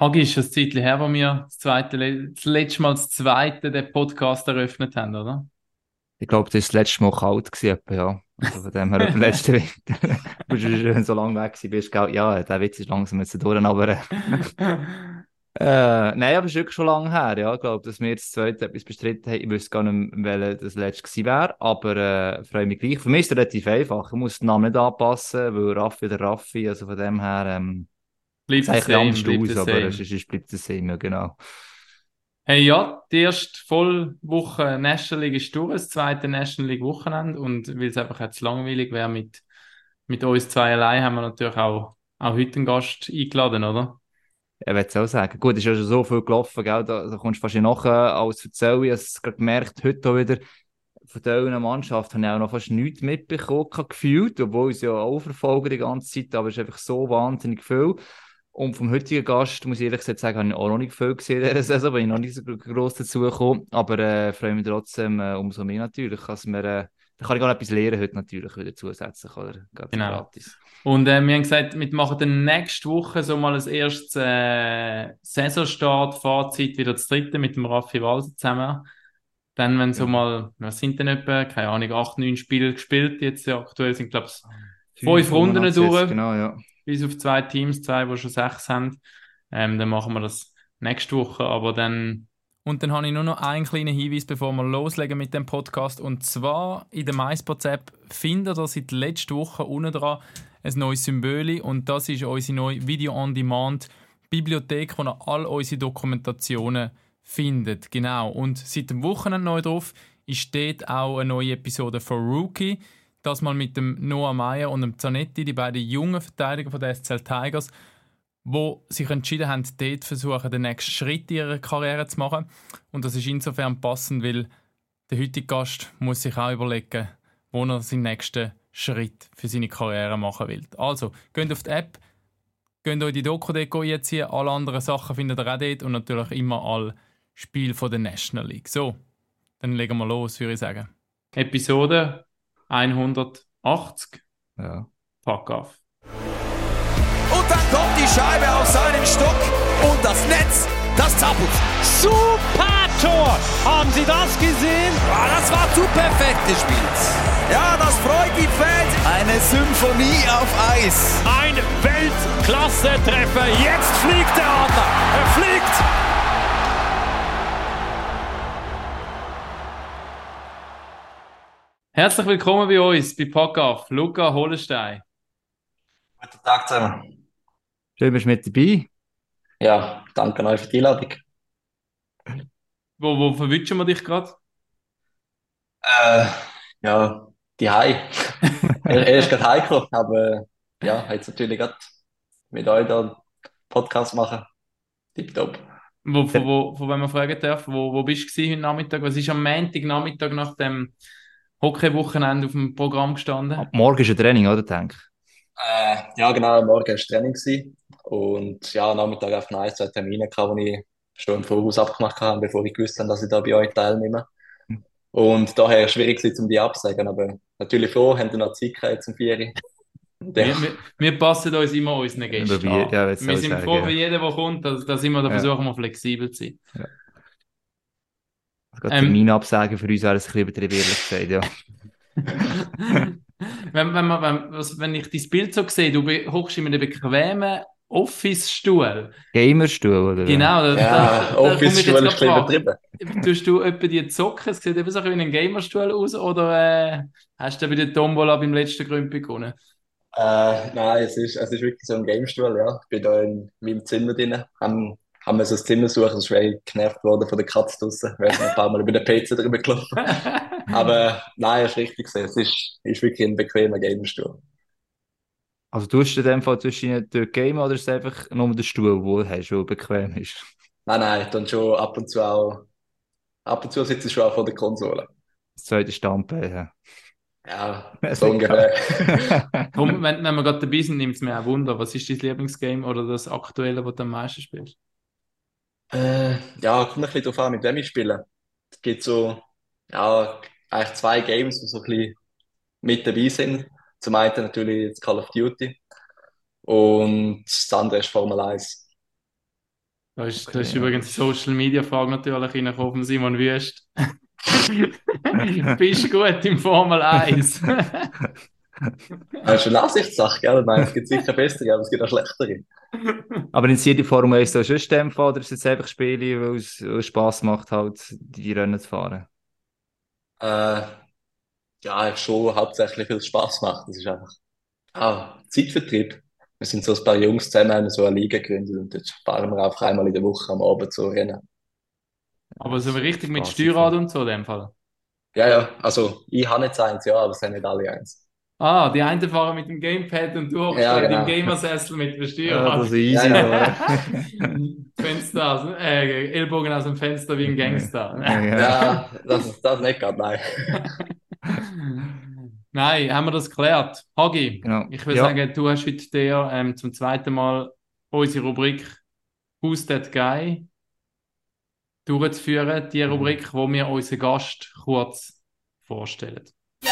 Hagi, ist das Zeitchen her, wo wir das, zweite, das letzte Mal das zweite den Podcast eröffnet haben, oder? Ich glaube, das war das letzte Mal kalt, gewesen, ja. Also von dem her, der letzte Winter, wo du schon so lange weg bist, ja, der Witz ist langsam jetzt durch, aber... äh, nein, aber es ist wirklich schon lange her, ja. Ich glaube, dass wir das zweite etwas bestritten haben. Ich wüsste gar nicht welches das letzte gewesen wäre, aber äh, freue mich gleich. Für mich ist es relativ einfach. Ich muss den Namen nicht anpassen, weil Raffi oder Raffi, also von dem her... Ähm, Bleibt es same, anders aus, aber same. es ist, es bleibt das same, genau. Hey, ja, die erste Vollwoche National League ist durch, das zweite National League Wochenende und weil es einfach jetzt langweilig wäre mit, mit uns zwei allein, haben wir natürlich auch, auch heute einen Gast eingeladen, oder? Ich würde es auch sagen. Gut, es ist ja schon so viel gelaufen, gell? Da, da kommst du fast nachher alles erzählen. Ich habe es gerade gemerkt, heute auch wieder von dieser Mannschaft habe ich auch noch fast nichts mitbekommen, gefühlt, obwohl es ja auch verfolge die ganze Zeit, aber es ist einfach so wahnsinnig viel. Und vom heutigen Gast, muss ich ehrlich gesagt sagen, habe ich auch noch nicht viel gesehen in dieser Saison, bin ich noch nicht so gross dazugekommen. Aber äh, freue mich trotzdem äh, umso mehr natürlich, dass wir, äh, da kann ich gar etwas lernen heute natürlich wieder zusätzlich, oder? Ganz Genau. gratis. Und äh, wir haben gesagt, wir machen dann nächste Woche so mal das erste äh, Saisonstart-Fazit wieder das dritte mit dem Raffi Walser zusammen. Dann, wenn so Ja. mal, was sind denn etwa, keine Ahnung, acht, neun Spiele gespielt, jetzt ja, aktuell sind, glaube ich, Fünf Fünf Runden durch. jetzt, Genau, ja. Bis auf zwei Teams, zwei, die schon sechs haben. Ähm, dann machen wir das nächste Woche, aber dann. Und dann habe ich nur noch einen kleinen Hinweis, bevor wir loslegen mit dem Podcast. Und zwar in der MySports-App findet ihr seit letzter Woche unten dran ein neues Symbol. Und das ist unsere neue Video-on-Demand-Bibliothek, wo ihr all unsere Dokumentationen findet. Genau. Und seit dem Wochenende neu drauf ist dort auch eine neue Episode von Rookie. Das mal mit dem Noah Meyer und dem Zanetti, die beiden jungen Verteidiger von der SCL Tigers, wo sich entschieden haben, dort versuchen, den nächsten Schritt in ihrer Karriere zu machen. Und das ist insofern passend, weil der heutige Gast muss sich auch überlegen, wo er seinen nächsten Schritt für seine Karriere machen will. Also, geht auf die App, geht euch die Doku-Deko einziehen, alle anderen Sachen findet ihr auch dort und natürlich immer alle Spiele von der National League. So, dann legen wir los, würde ich sagen. Episode 180. ja. Pack auf. Und dann kommt die Scheibe auf seinen Stock und das Netz, das zappelt. Super Tor! Haben Sie das gesehen? Ah, das war zu perfekt gespielt. Ja, das freut die Fans. Eine Symphonie auf Eis. Ein Weltklasse-Treffer. Jetzt fliegt der Adler. Er fliegt. Herzlich willkommen bei uns bei auf. Luca Holenstein. Guten Tag zusammen. Schön, bist du mit dabei. Ja, danke euch für die Einladung. Wo, wo verwünschen wir dich gerade? Äh, ja, die Hai. er, er ist gerade heimgekommen, aber äh, ja, jetzt natürlich gerade mit euch da einen Podcast machen. Tipptopp. Wo, von, wo, von wem man fragen darf, wo, wo bist du heute Nachmittag? Was ist am Montag Nachmittag nach dem Hockey-Wochenende auf dem Programm gestanden? Ab morgen ist ein Training, oder? Denk. Äh, ja, genau, morgen war Training gewesen. und ja, am Nachmittag auf ein, zwei Termine gehabt, die ich schon im Voraus abgemacht habe, bevor ich gewusst habe, dass ich da bei euch teilnehme. Und daher schwierig gewesen, um die abzusagen, aber natürlich froh, haben wir noch Zeit gehabt zum Vieri. Und ja, Wir, wir, wir passen uns immer unseren Gästen an. ja, wir sind froh ja. für jeden, der kommt. Da, da sind wir, da versuchen wir flexibel zu sein. Also gerade Ähm, absagen für uns wäre es ein bisschen übertrieben, ehrlich gesagt, ja. wenn, wenn, man, wenn, was, wenn ich dein Bild so sehe, du hockst in einem bequemen Office-Stuhl. Gamerstuhl, oder? Genau, da, ja da, da komme ich Office jetzt ist ein übertrieben. Tust du etwa die Zocken? Es sieht eben so ein wie ein Gamerstuhl aus oder äh, hast du bei der Tombola beim letzten Grümpi gewonnen? Äh, nein, es ist, es ist wirklich so ein Gamestuhl, ja. Ich bin da in meinem Zimmer drin, haben, haben wir so ein Zimmer gesucht, es ist wirklich genervt worden von der Katze draussen. Wir sind ein paar Mal über den PC drüber gelaufen. Aber nein, es ist richtig gesehen. Es ist, ist wirklich ein bequemer Gamestuhl. Also tust du in dem Fall zwischen ihnen durch Game oder ist es einfach nur der Stuhl, wo du hast, der bequem ist? Nein, nein, dann schon ab und zu auch, ab und zu sitze ich schon auch vor der Konsole. Das zweite Standbein, ja. Ja, Das so ist ungefähr. Wenn, wenn wir gerade dabei sind, nimmt es mir auch Wunder. Was ist dein Lieblingsgame oder das aktuelle, das du am meisten spielst? Äh, ja, kommt ein bisschen drauf an, mit wem ich spiele. Es gibt so, ja, eigentlich zwei Games, die so ein bisschen mit dabei sind. Zum einen natürlich das Call of Duty und das andere ist Formel 1. Da ist, Okay, da ist übrigens die Social Media Frage natürlich reingekommen von Simon Wüst. Bist du gut im Formel 1? Das ist eine Ansichtssache, gell? Meine, es gibt sicher bessere, aber es gibt auch schlechtere. Aber interessiert die Formel 1 so sonst in dem Fall, oder ist es jetzt einfach Spiele, weil es, weil es Spass macht, halt die Rennen zu fahren? Äh, ja, schon hauptsächlich, weil es Spaß macht. Das ist einfach ah, Zeitvertrieb. Wir sind so ein paar Jungs zusammen, haben so eine Liga gegründet und dort fahren wir einfach einmal in der Woche am Abend so Rennen. Aber so richtig mit Steuerrad und so in dem Fall. Ja, ja, also ich habe jetzt eins, ja, aber es haben nicht alle eins. Ah, die einen fahren mit dem Gamepad und du hockst Ja, halt genau. im Gamersessel mit dem Ja, das ist easy. Ja, Fenster aus, äh, Ellbogen aus dem Fenster wie ein Gangster. Ja, das ist das nicht gerade, nein. Nein, haben wir das geklärt. Hagi, Genau. ich würde Ja. sagen, du hast heute dir ähm, zum zweiten Mal unsere Rubrik Who's That Guy durchzuführen. Die Rubrik, wo wir unseren Gast kurz vorstellen. Yo,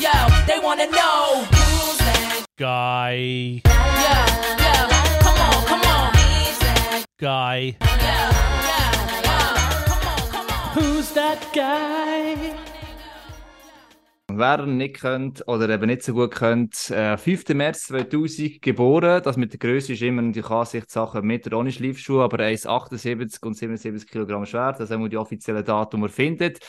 yo, they wanna know who's that Guy, Yo, yo, come on, come on. Who's that guy. Yo, yo, yo, come on, come on. Who's that guy? Wer nicht kennt oder eben nicht so gut kennt, äh, 5. März 2000 geboren. Das mit der Größe ist immer natürlich Ansichtssache mit oder ohne Schleifschuhe, aber 1,78 und 77 Kilogramm schwer. Das sind die offiziellen Daten, die man findet.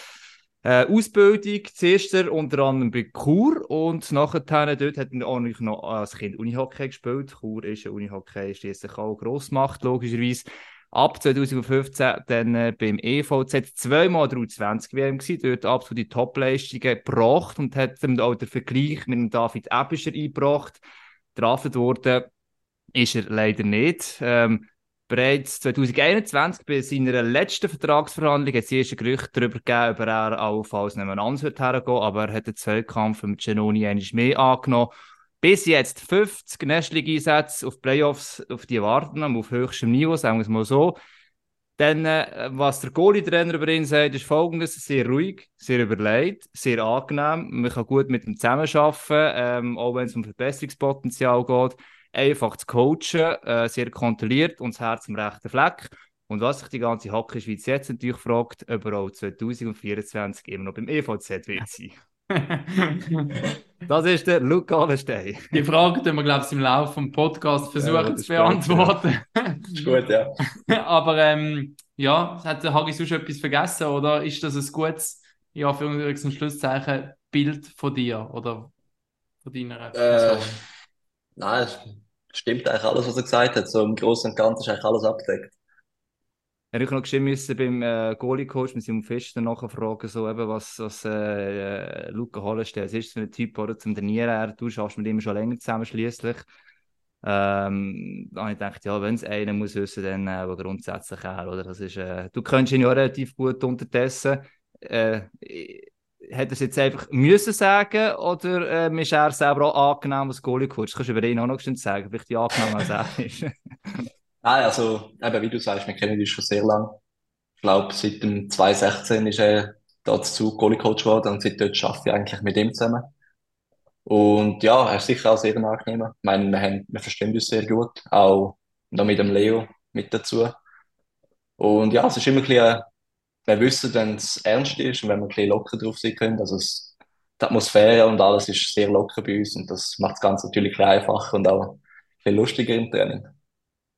Äh, Ausbildung zuerst er unter anderem bei Chur und nachher dort hat er auch noch als Kind Unihockey gespielt. Chur ist ja Unihockey schliesslich auch Grossmacht, logischerweise. Ab 2015 dann äh, beim EVZ zweimal 23 WM gewesen, dort absolut die Topleistungen gebracht und hat dann auch den Vergleich mit dem David Ebischer eingebracht. Draftet worden ist er leider nicht. Ähm, bereits 2021 bei seiner letzten Vertragsverhandlung hat es erste Gerüchte darüber gegeben, ob er allenfalls nebeneinander wird hergehen, aber er hat den Zweikampf mit Genoni einmal mehr angenommen. Bis jetzt 50 National-League-Einsätze auf Playoffs, auf die warten, auf höchstem Niveau, sagen wir es mal so. Dann, äh, was der Goalie-Trainer über ihn sagt, ist folgendes: sehr ruhig, sehr überlegt, sehr angenehm. Man kann gut mit ihm zusammenarbeiten, ähm, auch wenn es um Verbesserungspotenzial geht. Einfach zu coachen, äh, sehr kontrolliert und das Herz am rechten Fleck. Und was sich die ganze Hockeyschweiz jetzt natürlich fragt, ob er auch 2024 immer noch beim EVZ wird sein. Das ist der Luca Allenstein. Die Frage tun wir, glaube ich, im Laufe des Podcasts versuchen ist zu beantworten. Ist gut, ja. Aber ähm, ja, hat der Hagi sonst etwas vergessen oder ist das ein gutes, ja, für uns ein Schlusszeichen, Bild von dir oder von deiner Äh, Person? Nein, es stimmt eigentlich alles, was er gesagt hat. So im Großen und Ganzen ist eigentlich alles abgedeckt. Hätte ich noch geschrieben müssen beim äh, Goalie-Coach mit seinem Festen nachfragen, so eben, was, was äh, Luca Hollenstein, was ist für ein Typ, oder, zum Trainieren, er, du schaffst mit ihm schon länger zusammen schliesslich. Ähm, da habe ich gedacht, ja, wenn es einer muss wissen, dann äh, aber grundsätzlich er, oder, das ist, äh, du kennst ihn ja relativ gut unterdessen. Äh, hat er es jetzt einfach müssen sagen, oder äh, ist er selber auch angenehm als Goalie-Coach? Kannst du über ihn auch noch sagen, vielleicht wie angenehm als er ist. Nein, also, eben, wie du sagst, wir kennen ihn schon sehr lang. Ich glaube, seit dem 2016 ist er dazu Goalie-Coach geworden und seitdem arbeite ich eigentlich mit ihm zusammen. Und ja, er ist sicher auch sehr angenehm. Ich meine, wir, haben, wir verstehen uns sehr gut. Auch noch mit dem Leo mit dazu. Und ja, es ist immer ein bisschen, wir wissen, wenn es ernst ist und wenn wir ein bisschen locker drauf sein können. Also es, die Atmosphäre und alles ist sehr locker bei uns und das macht das Ganze natürlich ein einfacher und auch ein bisschen lustiger im Training.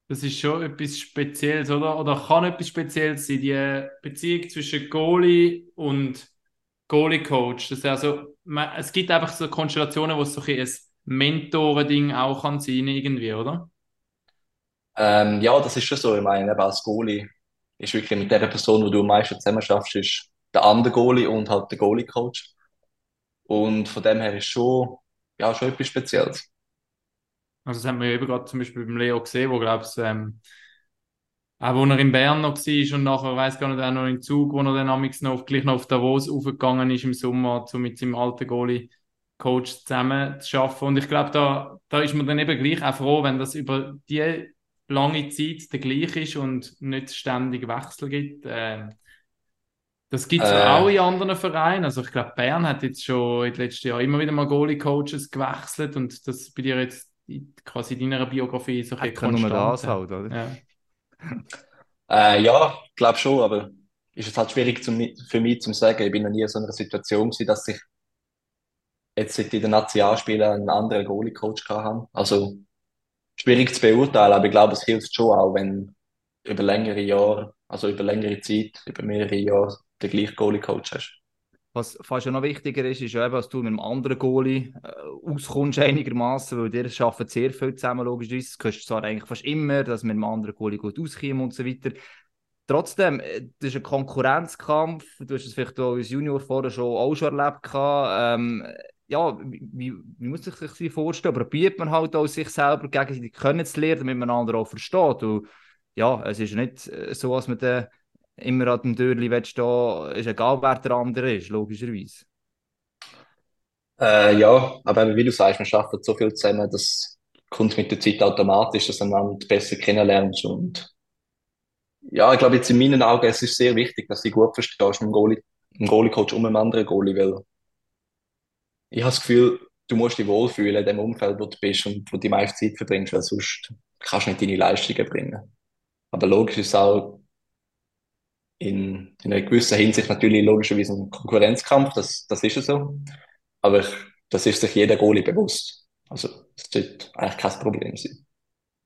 Das ist schon etwas Spezielles, oder? Oder kann etwas Spezielles sein, die Beziehung zwischen Goalie und Goalie-Coach. Das also, man, es gibt einfach so Konstellationen, wo es so ein, ein Mentoren-Ding auch kann sein, irgendwie, oder? Ähm, ja, das ist schon so. Ich meine, eben als Goalie ist wirklich mit der Person, wo du am meisten zusammen schaffst, ist der andere Goalie und halt der Goalie-Coach. Und von dem her ist schon, ja, schon etwas Spezielles. Also das haben wir eben gerade zum Beispiel beim Leo gesehen, wo glaube ich, ähm, auch wo er in Bern noch war und nachher, weiß gar nicht, auch noch im Zug, wo er dann amigs noch auf, gleich noch auf Davos aufgegangen ist im Sommer, um mit seinem alten Goalie-Coach zusammen zu arbeiten. Und ich glaube, da, da ist man dann eben gleich auch froh, wenn das über die lange Zeit der gleich ist und nicht ständig Wechsel gibt. Äh, das gibt es Äh. auch in anderen Vereinen. Also ich glaube, Bern hat jetzt schon in den letzten Jahren immer wieder mal Goalie-Coaches gewechselt und das bei dir jetzt in- quasi in deiner Biografie so ein bisschen kann nur konstant. das halt, oder? Ja. Äh, ja, ich glaube schon, aber ist es halt schwierig zum, für mich zu sagen. Ich bin noch nie in so einer Situation gewesen, dass ich jetzt seit den Nationalspielen einen anderen Goalie-Coach gehabt habe. Also schwierig zu beurteilen, aber ich glaube, es hilft schon auch, wenn über längere Jahre, also über längere Zeit, über mehrere Jahre den gleichen Goalie-Coach hast. Was fast noch wichtiger ist, ist eben, dass du mit einem anderen Goalie äh, auskommst einigermaßen, weil dir arbeiten sehr viel zusammen, logischerweise. Das kannst du zwar eigentlich fast immer, dass mit einem anderen Goalie gut auskommen und so weiter. Trotzdem, äh, das ist ein Konkurrenzkampf. Du hast es vielleicht auch als Junior vorher schon auch schon erlebt. Ähm, ja, wie, wie muss man sich vorstellen? Probiert man halt auch sich selber gegenseitig kennenzulernen, damit man einander auch versteht. Und ja, es ist nicht äh, so, dass man immer an dem Türli stehen ist egal, wer der andere ist, logischerweise. Äh, ja, aber wie du sagst, man arbeitet so viel zusammen, das kommt mit der Zeit automatisch, dass man einander besser kennenlernt. Und ja, ich glaube, jetzt in meinen Augen es ist sehr wichtig, dass du gut verstehst mit dem Goalie, dem Goalie-Coach und einem anderen Goalie, weil ich habe das Gefühl, du musst dich wohlfühlen in dem Umfeld, wo du bist und wo du die meiste Zeit verbringst, weil sonst kannst du nicht deine Leistungen bringen. Aber logisch ist es auch in, in einer gewissen Hinsicht natürlich logischerweise ein Konkurrenzkampf, das, das ist es so. Aber ich, das ist sich jeder Goalie bewusst. Also, das sollte eigentlich kein Problem sein.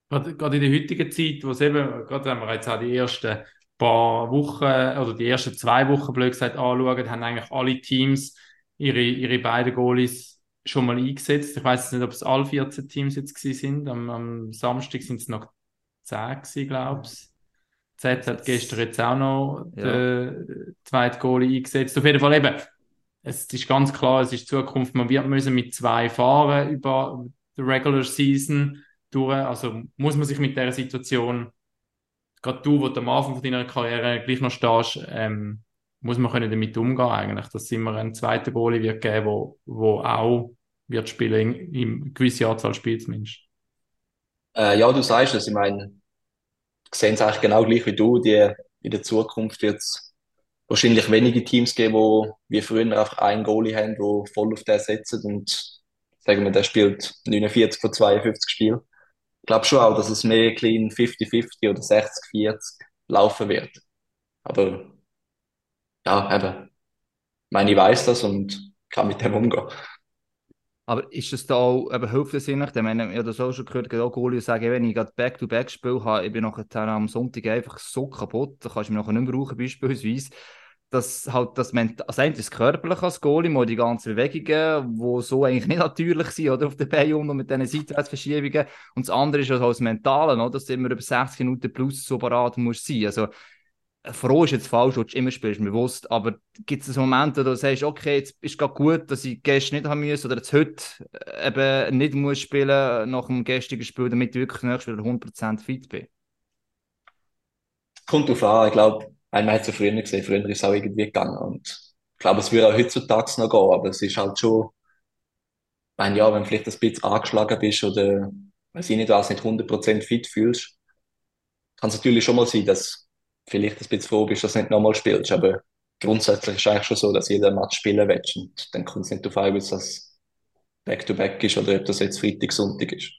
Gerade in der heutigen Zeit, wo es eben, gerade wenn wir jetzt auch die ersten paar Wochen oder die ersten zwei Wochen, blöd gesagt, anschauen, haben eigentlich alle Teams ihre, ihre beiden Goalies schon mal eingesetzt. Ich weiß nicht, ob es alle 14 Teams jetzt gewesen sind. Am, am Samstag sind es noch 10 gewesen, glaube ich. Z hat gestern jetzt auch noch Ja. den zweiten Goalie eingesetzt. Auf jeden Fall eben, es ist ganz klar, es ist Zukunft. Man wird müssen mit zwei fahren über die Regular Season durch. Also muss man sich mit der Situation, gerade du, wo du am Anfang von deiner Karriere gleich noch stehst, ähm, muss man können damit umgehen eigentlich, dass es immer einen zweiten Goalie wird geben, wo, wo auch wird spielen, in, in gewisse Anzahl Spiele zumindest. Äh, ja, du sagst es, ich meine, ich sehe es eigentlich genau gleich wie du, die, in der Zukunft wird es wahrscheinlich wenige Teams geben, wo wie früher einfach einen Goalie haben, wo voll auf den setzen und sagen wir, der spielt 49 von 52 Spielen. Ich glaube schon auch, dass es mehr clean 50-50 oder 60-40 laufen wird. Aber ja, eben, ich meine, ich weiß das und kann mit dem umgehen. Aber ist das da auch, eben, hilft? Ich meine, ich habe das auch schon gehört, auch Goalie sagen, wenn ich gerade Back-to-Back spiele, habe, ich bin nachher am Sonntag einfach so kaputt, da kannst du mich nachher nicht mehr brauchen, beispielsweise. Dass halt das, Ment also eigentlich das Körperliche als Goalie, mal die ganzen Bewegungen, die so eigentlich nicht natürlich sind, oder, auf den Beinen und mit diesen Seitwärtsverschiebungen. Und das andere ist also das Mentale, dass du immer über 60 Minuten plus so parat musst sein. Also, froh ist jetzt falsch, dass du immer spielst, bewusst, aber gibt es einen Moment, wo du sagst, okay, jetzt ist gerade gut, dass ich gestern nicht haben müssen oder jetzt heute äh, eben nicht muss spielen nach dem gestrigen Spiel, damit ich wirklich nächstes Spiel 100% fit bin? Kommt drauf an, ich glaube, man hat es ja früher gesehen, früher ist es auch irgendwie gegangen und ich glaube, es würde auch heutzutage noch gehen, aber es ist halt schon, ich meine, ja, wenn du vielleicht ein bisschen angeschlagen bist oder, weiß ich nicht was, nicht 100% fit fühlst, kann es natürlich schon mal sein, dass vielleicht ein bisschen froh bist, dass du nicht nochmal spielst, aber grundsätzlich ist es eigentlich schon so, dass jeder Match spielen will und dann kommt es nicht darauf an, ob das Back-to-Back ist oder ob das jetzt Freitag, Sonntag ist.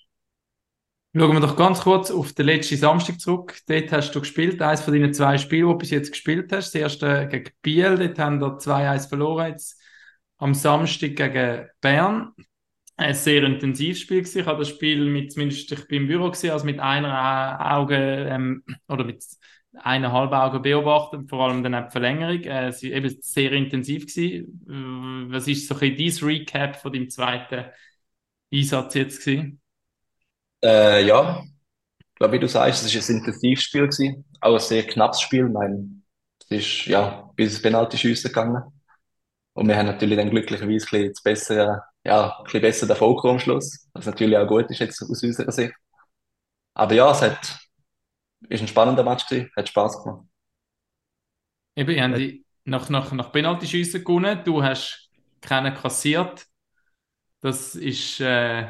Schauen wir doch ganz kurz auf den letzten Samstag zurück. Dort hast du gespielt, eines von deinen zwei Spielen, die du bis jetzt gespielt hast. Das erste gegen Biel, dort haben wir 2-1 verloren. Jetzt am Samstag gegen Bern. Ein sehr intensives Spiel gewesen. Ich habe das Spiel mit, zumindest ich bin im Büro gewesen, also mit einer Auge, ähm, oder mit eineinhalb Augen beobachtet, vor allem dann auch die Verlängerung. Äh, es war eben sehr intensiv gewesen. Äh, Was ist so ein dein Recap von deinem zweiten Einsatz jetzt gewesen? Äh, ja, ich glaube, wie du sagst, es war ein intensives Spiel gewesen, auch ein sehr knappes Spiel. Ich meine, es ist ja bis ins Penalty-Schiessen gegangen. Und wir haben natürlich dann glücklicherweise ein bisschen das bessere, ja, ein bisschen besser den Erfolg am Schluss, was natürlich auch gut ist jetzt aus unserer Sicht. Aber ja, es hat, ist ein spannender Match gewesen, hat Spaß gemacht. Eben, ich habe die nach, nach, nach Penaltyschiessen gewonnen. Du hast keinen kassiert. Das ist, äh,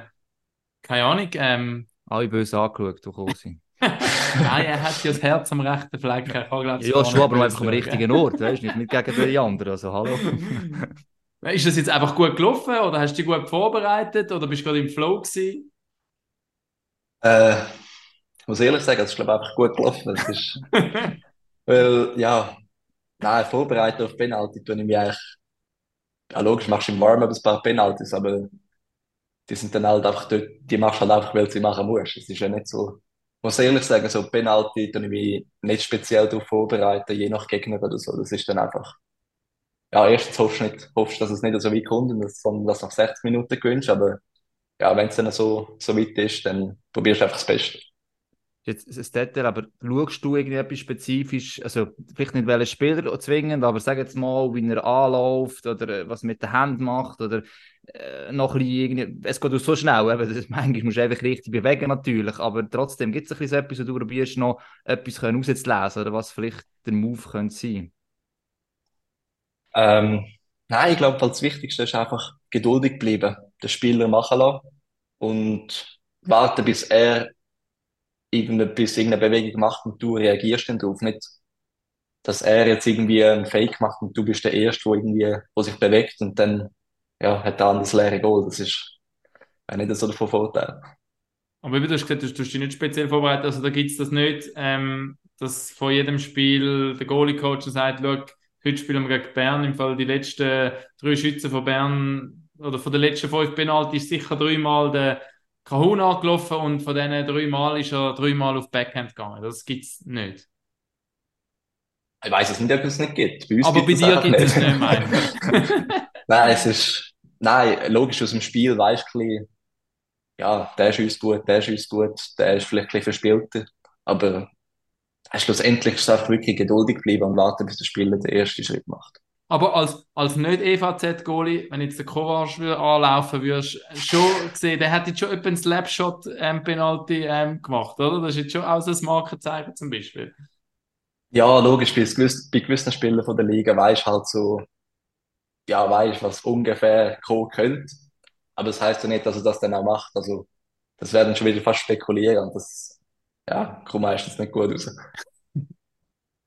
keine Ahnung. Ähm, Alle böse angeschaut, gekommen sind. nein, er hat ja das Herz am rechten Fleck. Ich kann, glaub, Ja, schon, aber einfach am richtigen Ort, weißt du, nicht, nicht gegen die anderen, also hallo. Ist das jetzt einfach gut gelaufen oder hast du dich gut vorbereitet oder bist du gerade im Flow gewesen? Äh, muss ehrlich sagen, es ist, glaube ich, einfach gut gelaufen. Es ist, weil, ja, nein, vorbereitet auf Penalty tue ich mich eigentlich, ja, logisch machst du im Warm-up ein paar Penalties, aber die sind dann halt einfach dort, die machst du halt einfach, weil du sie machen musst. Es ist ja nicht so, ich muss ehrlich sagen, so Penalty tue ich mich nicht speziell darauf vorbereiten, je nach Gegner oder so. Das ist dann einfach, ja, erstens hoffst du nicht, hoffst, dass es nicht so weit kommt, sondern dass du nach 60 Minuten gewinnst, aber ja, wenn es dann so, so weit ist, dann probierst du einfach das Beste. Jetzt ein Detail, aber schaust du irgendetwas spezifisch, also vielleicht nicht welchen Spieler zwingend, aber sag jetzt mal, wie er anläuft oder äh, was mit der Hand macht oder äh, noch ein irgendwie, es geht auch so schnell, eben, das, manchmal musst du einfach richtig bewegen natürlich, aber trotzdem gibt es so etwas, wo du probierst noch etwas rauszulesen oder was vielleicht der Move könnte sein. Ähm, nein, ich glaube, das Wichtigste ist einfach geduldig bleiben, den Spieler machen lassen und warten, bis er irgendeine, bis irgendeine Bewegung macht und du reagierst dann drauf. Nicht, dass er jetzt irgendwie einen Fake macht und du bist der Erste, wo irgendwie, wo sich bewegt und dann, ja, hat der andere das leere Goal. Das ist nicht so der Vorteil. Aber wie du hast gesagt, du tust dich nicht speziell vorbereitet, also da gibt es das nicht, ähm, dass vor jedem Spiel der Goalie-Coach sagt, schau, heute spielen wir gegen Bern, im Fall die letzten drei Schützen von Bern, oder von den letzten fünf Penalty ist sicher dreimal der Kahun angelaufen und von diesen dreimal ist er dreimal auf Backhand gegangen. Das gibt es nicht. Ich weiß es nicht, ob es nicht gibt. Bei uns Aber bei dir gibt es nicht, ich. Nein, es ist, nein, logisch aus dem Spiel weisst du ja, der schießt gut, der schießt gut, der ist vielleicht ein bisschen verspielter, aber schlussendlich ist es einfach wirklich geduldig bleiben und warten, bis der Spieler den ersten Schritt macht. Aber als, als nicht EVZ-Goalie, wenn jetzt der Kovac anlaufen würdest schon gesehen, der hat jetzt schon etwa einen Slapshot-Penalty ähm, gemacht, oder? Das ist jetzt schon auch so ein Markenzeichen zum Beispiel. Ja, logisch, bei gewissen, gewissen Spielern von der Liga weisst halt so, ja, weisst, was ungefähr kommen könnte, aber das heißt ja nicht, dass er das dann auch macht, also das wäre dann schon wieder fast spekulieren und das, ja, kommt meistens nicht gut raus.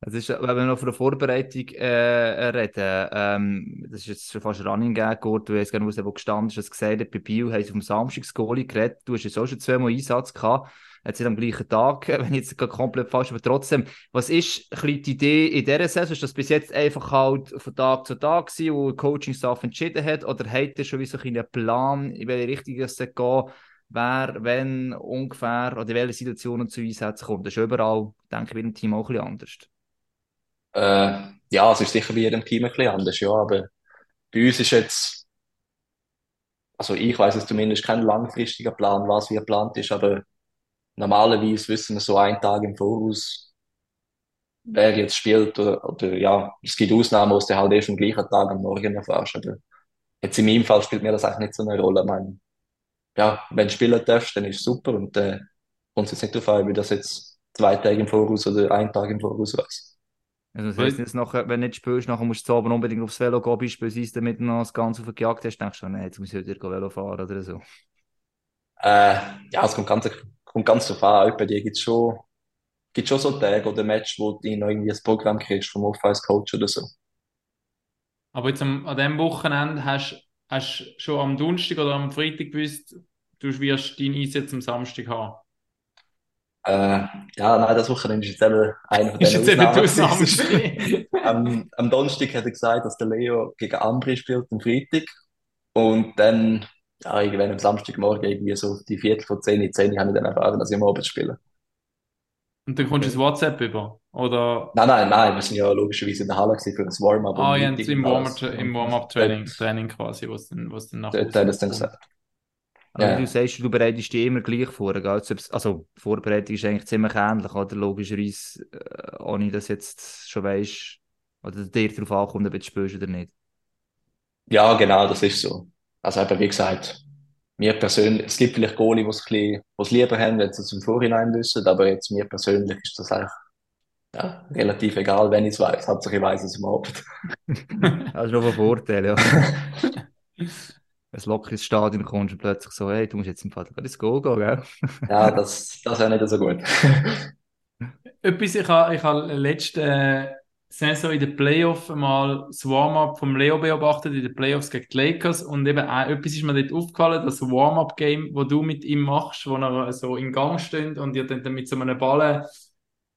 Es ist, wenn wir noch von der Vorbereitung äh, reden, ähm, das ist jetzt schon fast Running Gag geworden, du weißt gar nicht, wo gestanden ist, dass gesagt bei Biel haben sie vom Samstag das Goalie geredet, du hast jetzt auch schon zweimal Einsatz gehabt, jetzt nicht am gleichen Tag, wenn ich jetzt komplett falsch, aber trotzdem, was ist die Idee in dieser Saison? Ist das bis jetzt einfach halt von Tag zu Tag gewesen, wo der Coaching-Staff entschieden hat, oder hat ihr schon wie so einen Plan, in welche Richtung es geht, wer, wenn ungefähr, oder in welchen Situationen zu Einsätzen kommt? Das ist überall, denke ich, bei dem Team auch ein bisschen anders. Äh, ja, es ist sicher bei jedem Team ein bisschen anders, ja, aber bei uns ist jetzt, also ich weiß es zumindest kein langfristiger Plan, was wie geplant ist, aber normalerweise wissen wir so einen Tag im Voraus, wer jetzt spielt oder, oder ja, es gibt Ausnahmen, wo du halt erst am gleichen Tag am Morgen erfährst, aber jetzt in meinem Fall spielt mir das eigentlich nicht so eine Rolle. Ich meine, ja, wenn du spielen darfst, dann ist es super und äh, kommt es jetzt nicht darauf an, wie das jetzt zwei Tage im Voraus oder einen Tag im Voraus weiß. Also das heisst, jetzt nachher, wenn du nicht spielst, nachher musst du zu Abend unbedingt aufs Velo gehen, beispielsweise, damit du noch das Ganze verjagt hast, denkst du, nee, jetzt muss ich wieder Velo fahren oder so. Äh, ja, es kommt ganz, kommt ganz drauf an. Bei dir gibt's schon, gibt's schon so Tage oder Match, wo du noch irgendwie ein Programm kriegst vom Off-Ice-Coach oder so. Aber jetzt am, an diesem Wochenende hast du schon am Donnerstag oder am Freitag gewusst, du wirst deinen Einsatz am Samstag haben. Äh, ja, nein, das Wochenende ist jetzt eben einer von Ist jetzt eben die Ausnahmen. Ausnahme. am, am Donnerstag hat er gesagt, dass der Leo gegen Ambri spielt am Freitag. Und dann, ja, irgendwann am Samstagmorgen, irgendwie so die Viertel von 10, 10 habe ich dann erfahren, dass ich am Abend spiele. Und dann kommst du das WhatsApp über. Oder Nein, nein, nein, wir sind ja logischerweise in der Halle für das Warm-up. ah, ja, im Warm-up-Training Training quasi, was dann, was dann nach Dort hat er es dann gesagt. Aber Ja. du sagst, du bereitest dich immer gleich vor, gell? Also, Also, Vorbereitung ist eigentlich ziemlich ähnlich, oder? Logischerweise, äh, ohne dass du jetzt schon weißt, oder dir darauf ankommt, ob du spielst oder nicht. Ja, genau, das ist so. Also eben, wie gesagt, mir persönlich, es gibt vielleicht Goalie, die es ein bisschen, die es lieber haben, wenn sie es im Vorhinein wissen, aber jetzt mir persönlich ist das eigentlich ja, relativ egal, wenn ich es weiß. Hauptsache ich weiß es am Abend. Das ist noch ein Vorteil, ja. Wenn du locker ins Stadion kommst und plötzlich so, hey, du musst jetzt im Fall ins Goal gehen, gell? Ja, das, das wäre nicht so gut. Etwas, ich habe ich habe letzte, äh, Saison in den Playoffs mal das Warm-up vom Leo beobachtet, in den Playoffs gegen die Lakers. Und eben auch etwas ist mir dort aufgefallen, das Warm-up-Game, wo du mit ihm machst, wo er so in Gang steht und ihr dann mit so einem Ball.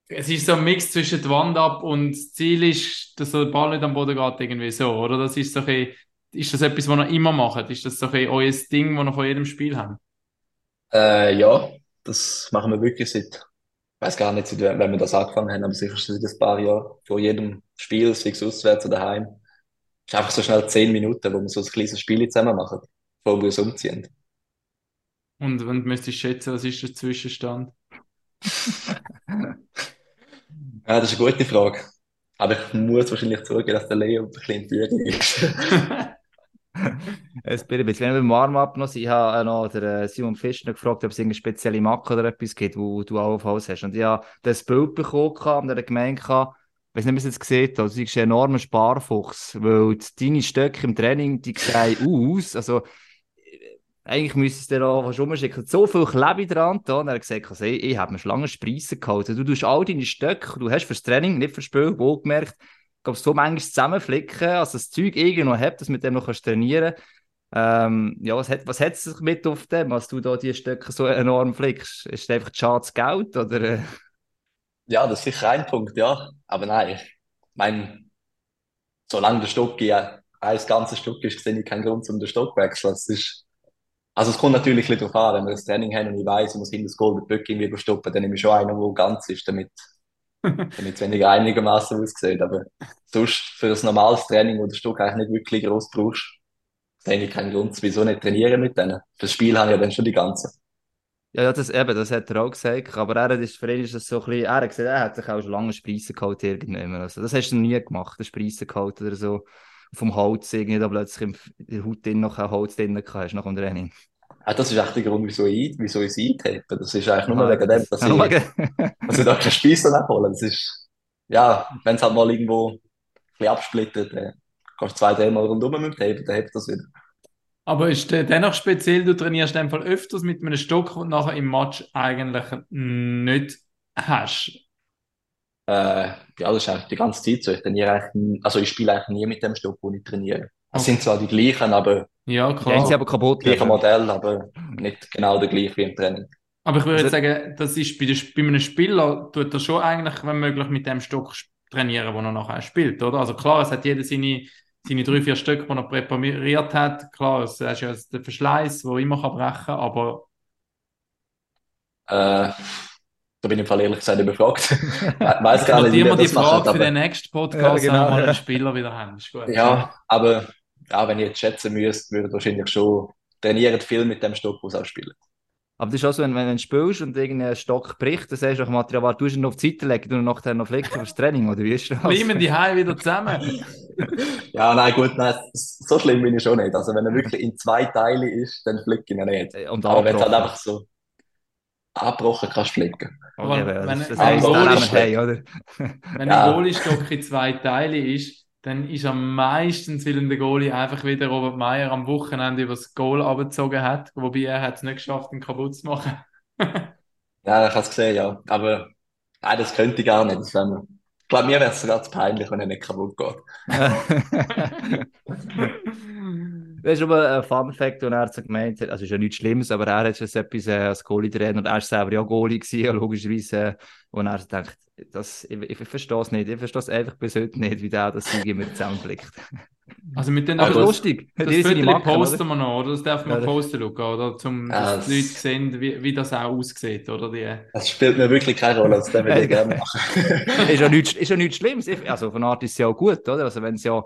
Es ist so ein Mix zwischen die Wand ab und das Ziel ist, dass der Ball nicht am Boden geht, irgendwie so, oder? Das ist so ein bisschen, ist das etwas, was ihr immer macht? Ist das so ein bisschen euer Ding, das ihr von jedem Spiel habt? Äh, ja, das machen wir wirklich seit, ich weiß gar nicht, seit wenn wir das angefangen haben, aber sicher seit ein paar Jahren. Vor jedem Spiel, sei es auswärts oder daheim. Es ist einfach so schnell zehn Minuten, wo wir so ein kleines Spiel zusammen machen, bevor wir uns umziehen. Und wenn du müsstest schätzen, was ist der Zwischenstand? Ja, das ist eine gute Frage. Aber ich muss wahrscheinlich zugeben, dass der Leo ein bisschen Führung ist. Es bin ein bisschen, wenn wir beim Warm-up noch ich habe noch den äh, Simon Fischner gefragt, ob es irgendeine spezielle Macke oder etwas gibt, wo du auch auf Haus hast. Und ich habe das Bild bekommen und er gemeint, ich weiß nicht, ob ihr es jetzt gesehen habt, also, du bist ein enormer Sparfuchs, weil deine Stöcke im Training, die sehen aus, also äh, eigentlich müsstest du dir auch was rumschicken. So viel Klebe dran da. Und er hat gesagt, also, ich, habe mir schon lange Spreisen gehalten. Du tust all deine Stöcke, du hast fürs Training, nicht fürs Spiel, wohlgemerkt, glaube so manchmal zusammenflicken, als das Zeug irgendwie noch habt, dass mit dem noch kannst trainieren ähm, ja, was hat was hat's sich mit auf dem, als du da die Stöcke so enorm flickst? Ist es einfach schade Geld oder Ja, das ist sicher ein Punkt, ja. Aber nein, ich meine, solange der Stock ja ein ganzes Stück ist, sehe ich keinen Grund, um den Stock zu wechseln. Es ist, also es kommt natürlich ein bisschen darauf an, wenn wir das Training haben und ich weiss, ich muss hinter das Golden Böck irgendwie stoppen, dann nehme ich schon einen, der ganz ist, damit, damit es weniger einigermaßen aussieht. Aber sonst für ein normales Training, wo der Stock eigentlich nicht wirklich groß brauchst, sehe ich keinen Grund, wieso nicht trainieren mit denen. Fürs Spiel habe ich ja dann schon die ganzen. ja, das eben, das hat er auch gesagt, aber er ist, für ihn ist das so ein bisschen, er hat gesagt, er hat sich auch schon lange Spreisen gehalten irgendwann. Also, das hast du nie gemacht, eine Spreisen gehalten oder so. Vom Holz irgendwie da plötzlich in der Haut drin noch ein Holz drin gehabt hast nach dem Training. Ah, das ist echt der Grund, wieso ich, wieso ich sie eintape. Das ist eigentlich nur Ah, wegen dem, dass Ja, ich, wegen- dass ich da keine Speise nachholen. Das ist, ja, wenn es halt mal irgendwo ein bisschen absplittet, dann kannst du zwei, drei Mal rundum mit dem Tape, dann hebt das wieder. Aber ist der dennoch speziell, du trainierst in dem Fall öfters mit einem Stock und nachher im Match eigentlich nicht hast. Äh, ja, das ist eigentlich die ganze Zeit so. Ich trainiere eigentlich, also ich spiele eigentlich nie mit dem Stock, wo ich trainiere. Es Okay. sind zwar die gleichen, aber Ja, Die haben sie klar. aber kaputt. gleiche. Modell, aber nicht genau der gleiche wie im Training. Aber ich würde Also- jetzt sagen, das ist bei, der, bei einem Spieler, tut er schon eigentlich, wenn möglich, mit dem Stock trainieren, den er nachher spielt, oder? Also klar, es hat jeder seine, seine drei, vier Stücke, die er präpariert hat. Klar, es ist ja der Verschleiß, der immer kann brechen kann, aber Äh, da bin ich im Fall ehrlich gesagt überfragt. We- Weiß gar nicht, wie wir die Frage für aber den nächsten Podcast, Ja, wenn wir genau, mal ja. einen Spieler wieder haben. Ist gut. ja, aber ja, wenn ich jetzt schätzen müsste, würde ich wahrscheinlich schon trainieren viel mit dem Stock, auch spielen. Aber das ist auch so, wenn, wenn du spielst und irgendein Stock bricht, dann sagst du doch, Material, warte, du hast ihn noch auf die Seite legen, du nachher noch flicken fürs Training, oder wie ist das? Bleiben die Heim wieder zusammen. Ja, nein, gut, nein, so schlimm bin ich schon nicht. Also wenn er wirklich in zwei Teile ist, dann flicke ich ihn nicht. Äh, Und Aber wenn es halt einfach so abgebrochen kannst du flicken. Okay, Wenn- das, das wenn heisst, ein dann hey, oder? Wenn Ja. ein Goalie-Stock in zwei Teile ist, dann ist er meistens, weil der Goalie einfach wieder Robert Meyer am Wochenende über das Goal abgezogen hat, wobei er hat es nicht geschafft, ihn kaputt zu machen. Ja, ich habe es gesehen, ja. Aber nein, das könnte ich gar nicht. Das wär ich glaube, mir wäre es sogar zu peinlich, wenn er nicht kaputt geht. Das ist aber ein Fun Fact, den er so gemeint hat. Also, ist ja nichts Schlimmes, aber er hat schon etwas äh, als Goalie-Trainer und er war selber ja Goalie gewesen, logischerweise. Äh, und er denkt, das, ich, ich verstehe es nicht. Ich verstehe es einfach bis heute nicht, wie der das Sieg immer zusammenblickt. Also mit den Aber gut. lustig. das Foto posten oder? wir noch, oder? Das darf man Ja, das- posten, Luca, oder? Zum, Ja, dass die das- Leute sehen, wie, wie das auch aussieht, oder? Die, Das spielt mir wirklich keine Rolle, das würde ich gerne machen. ist, ja nichts, ist ja nichts Schlimmes. Also, von Art ist es ja auch gut, oder? Also, wenn es ja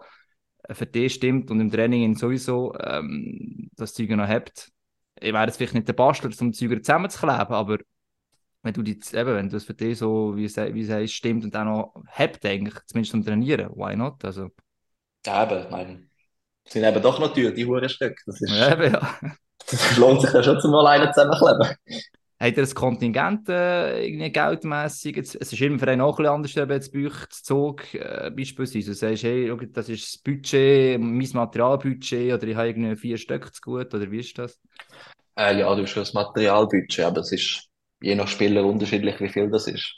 für dich stimmt und im Training sowieso ähm, das Zeug noch habt. Ich wäre jetzt vielleicht nicht der Bastler, um die Züge zusammenzukleben, aber wenn du die, eben, wenn das für dich so, wie es, wie es heißt, stimmt und auch noch habt, eigentlich, zumindest zum Trainieren, why not? Also, Ja, eben, ich meine, es sind eben doch noch teuer, die Hurenstücke. Das ist, ja, eben, ja. das lohnt sich ja schon zum alleine zusammenkleben. Habt ihr das Kontingent äh, irgendwie geldmässig? Jetzt, es ist immer für einen auch ein anders, ob jetzt zu Zug äh, beispielsweise. Du sagst, hey, schau, das ist das Budget, mein Materialbudget, oder ich habe irgendwie vier Stück zu gut, oder wie ist das? Äh, ja, du hast schon das Materialbudget, aber es ist je nach Spieler unterschiedlich, wie viel das ist.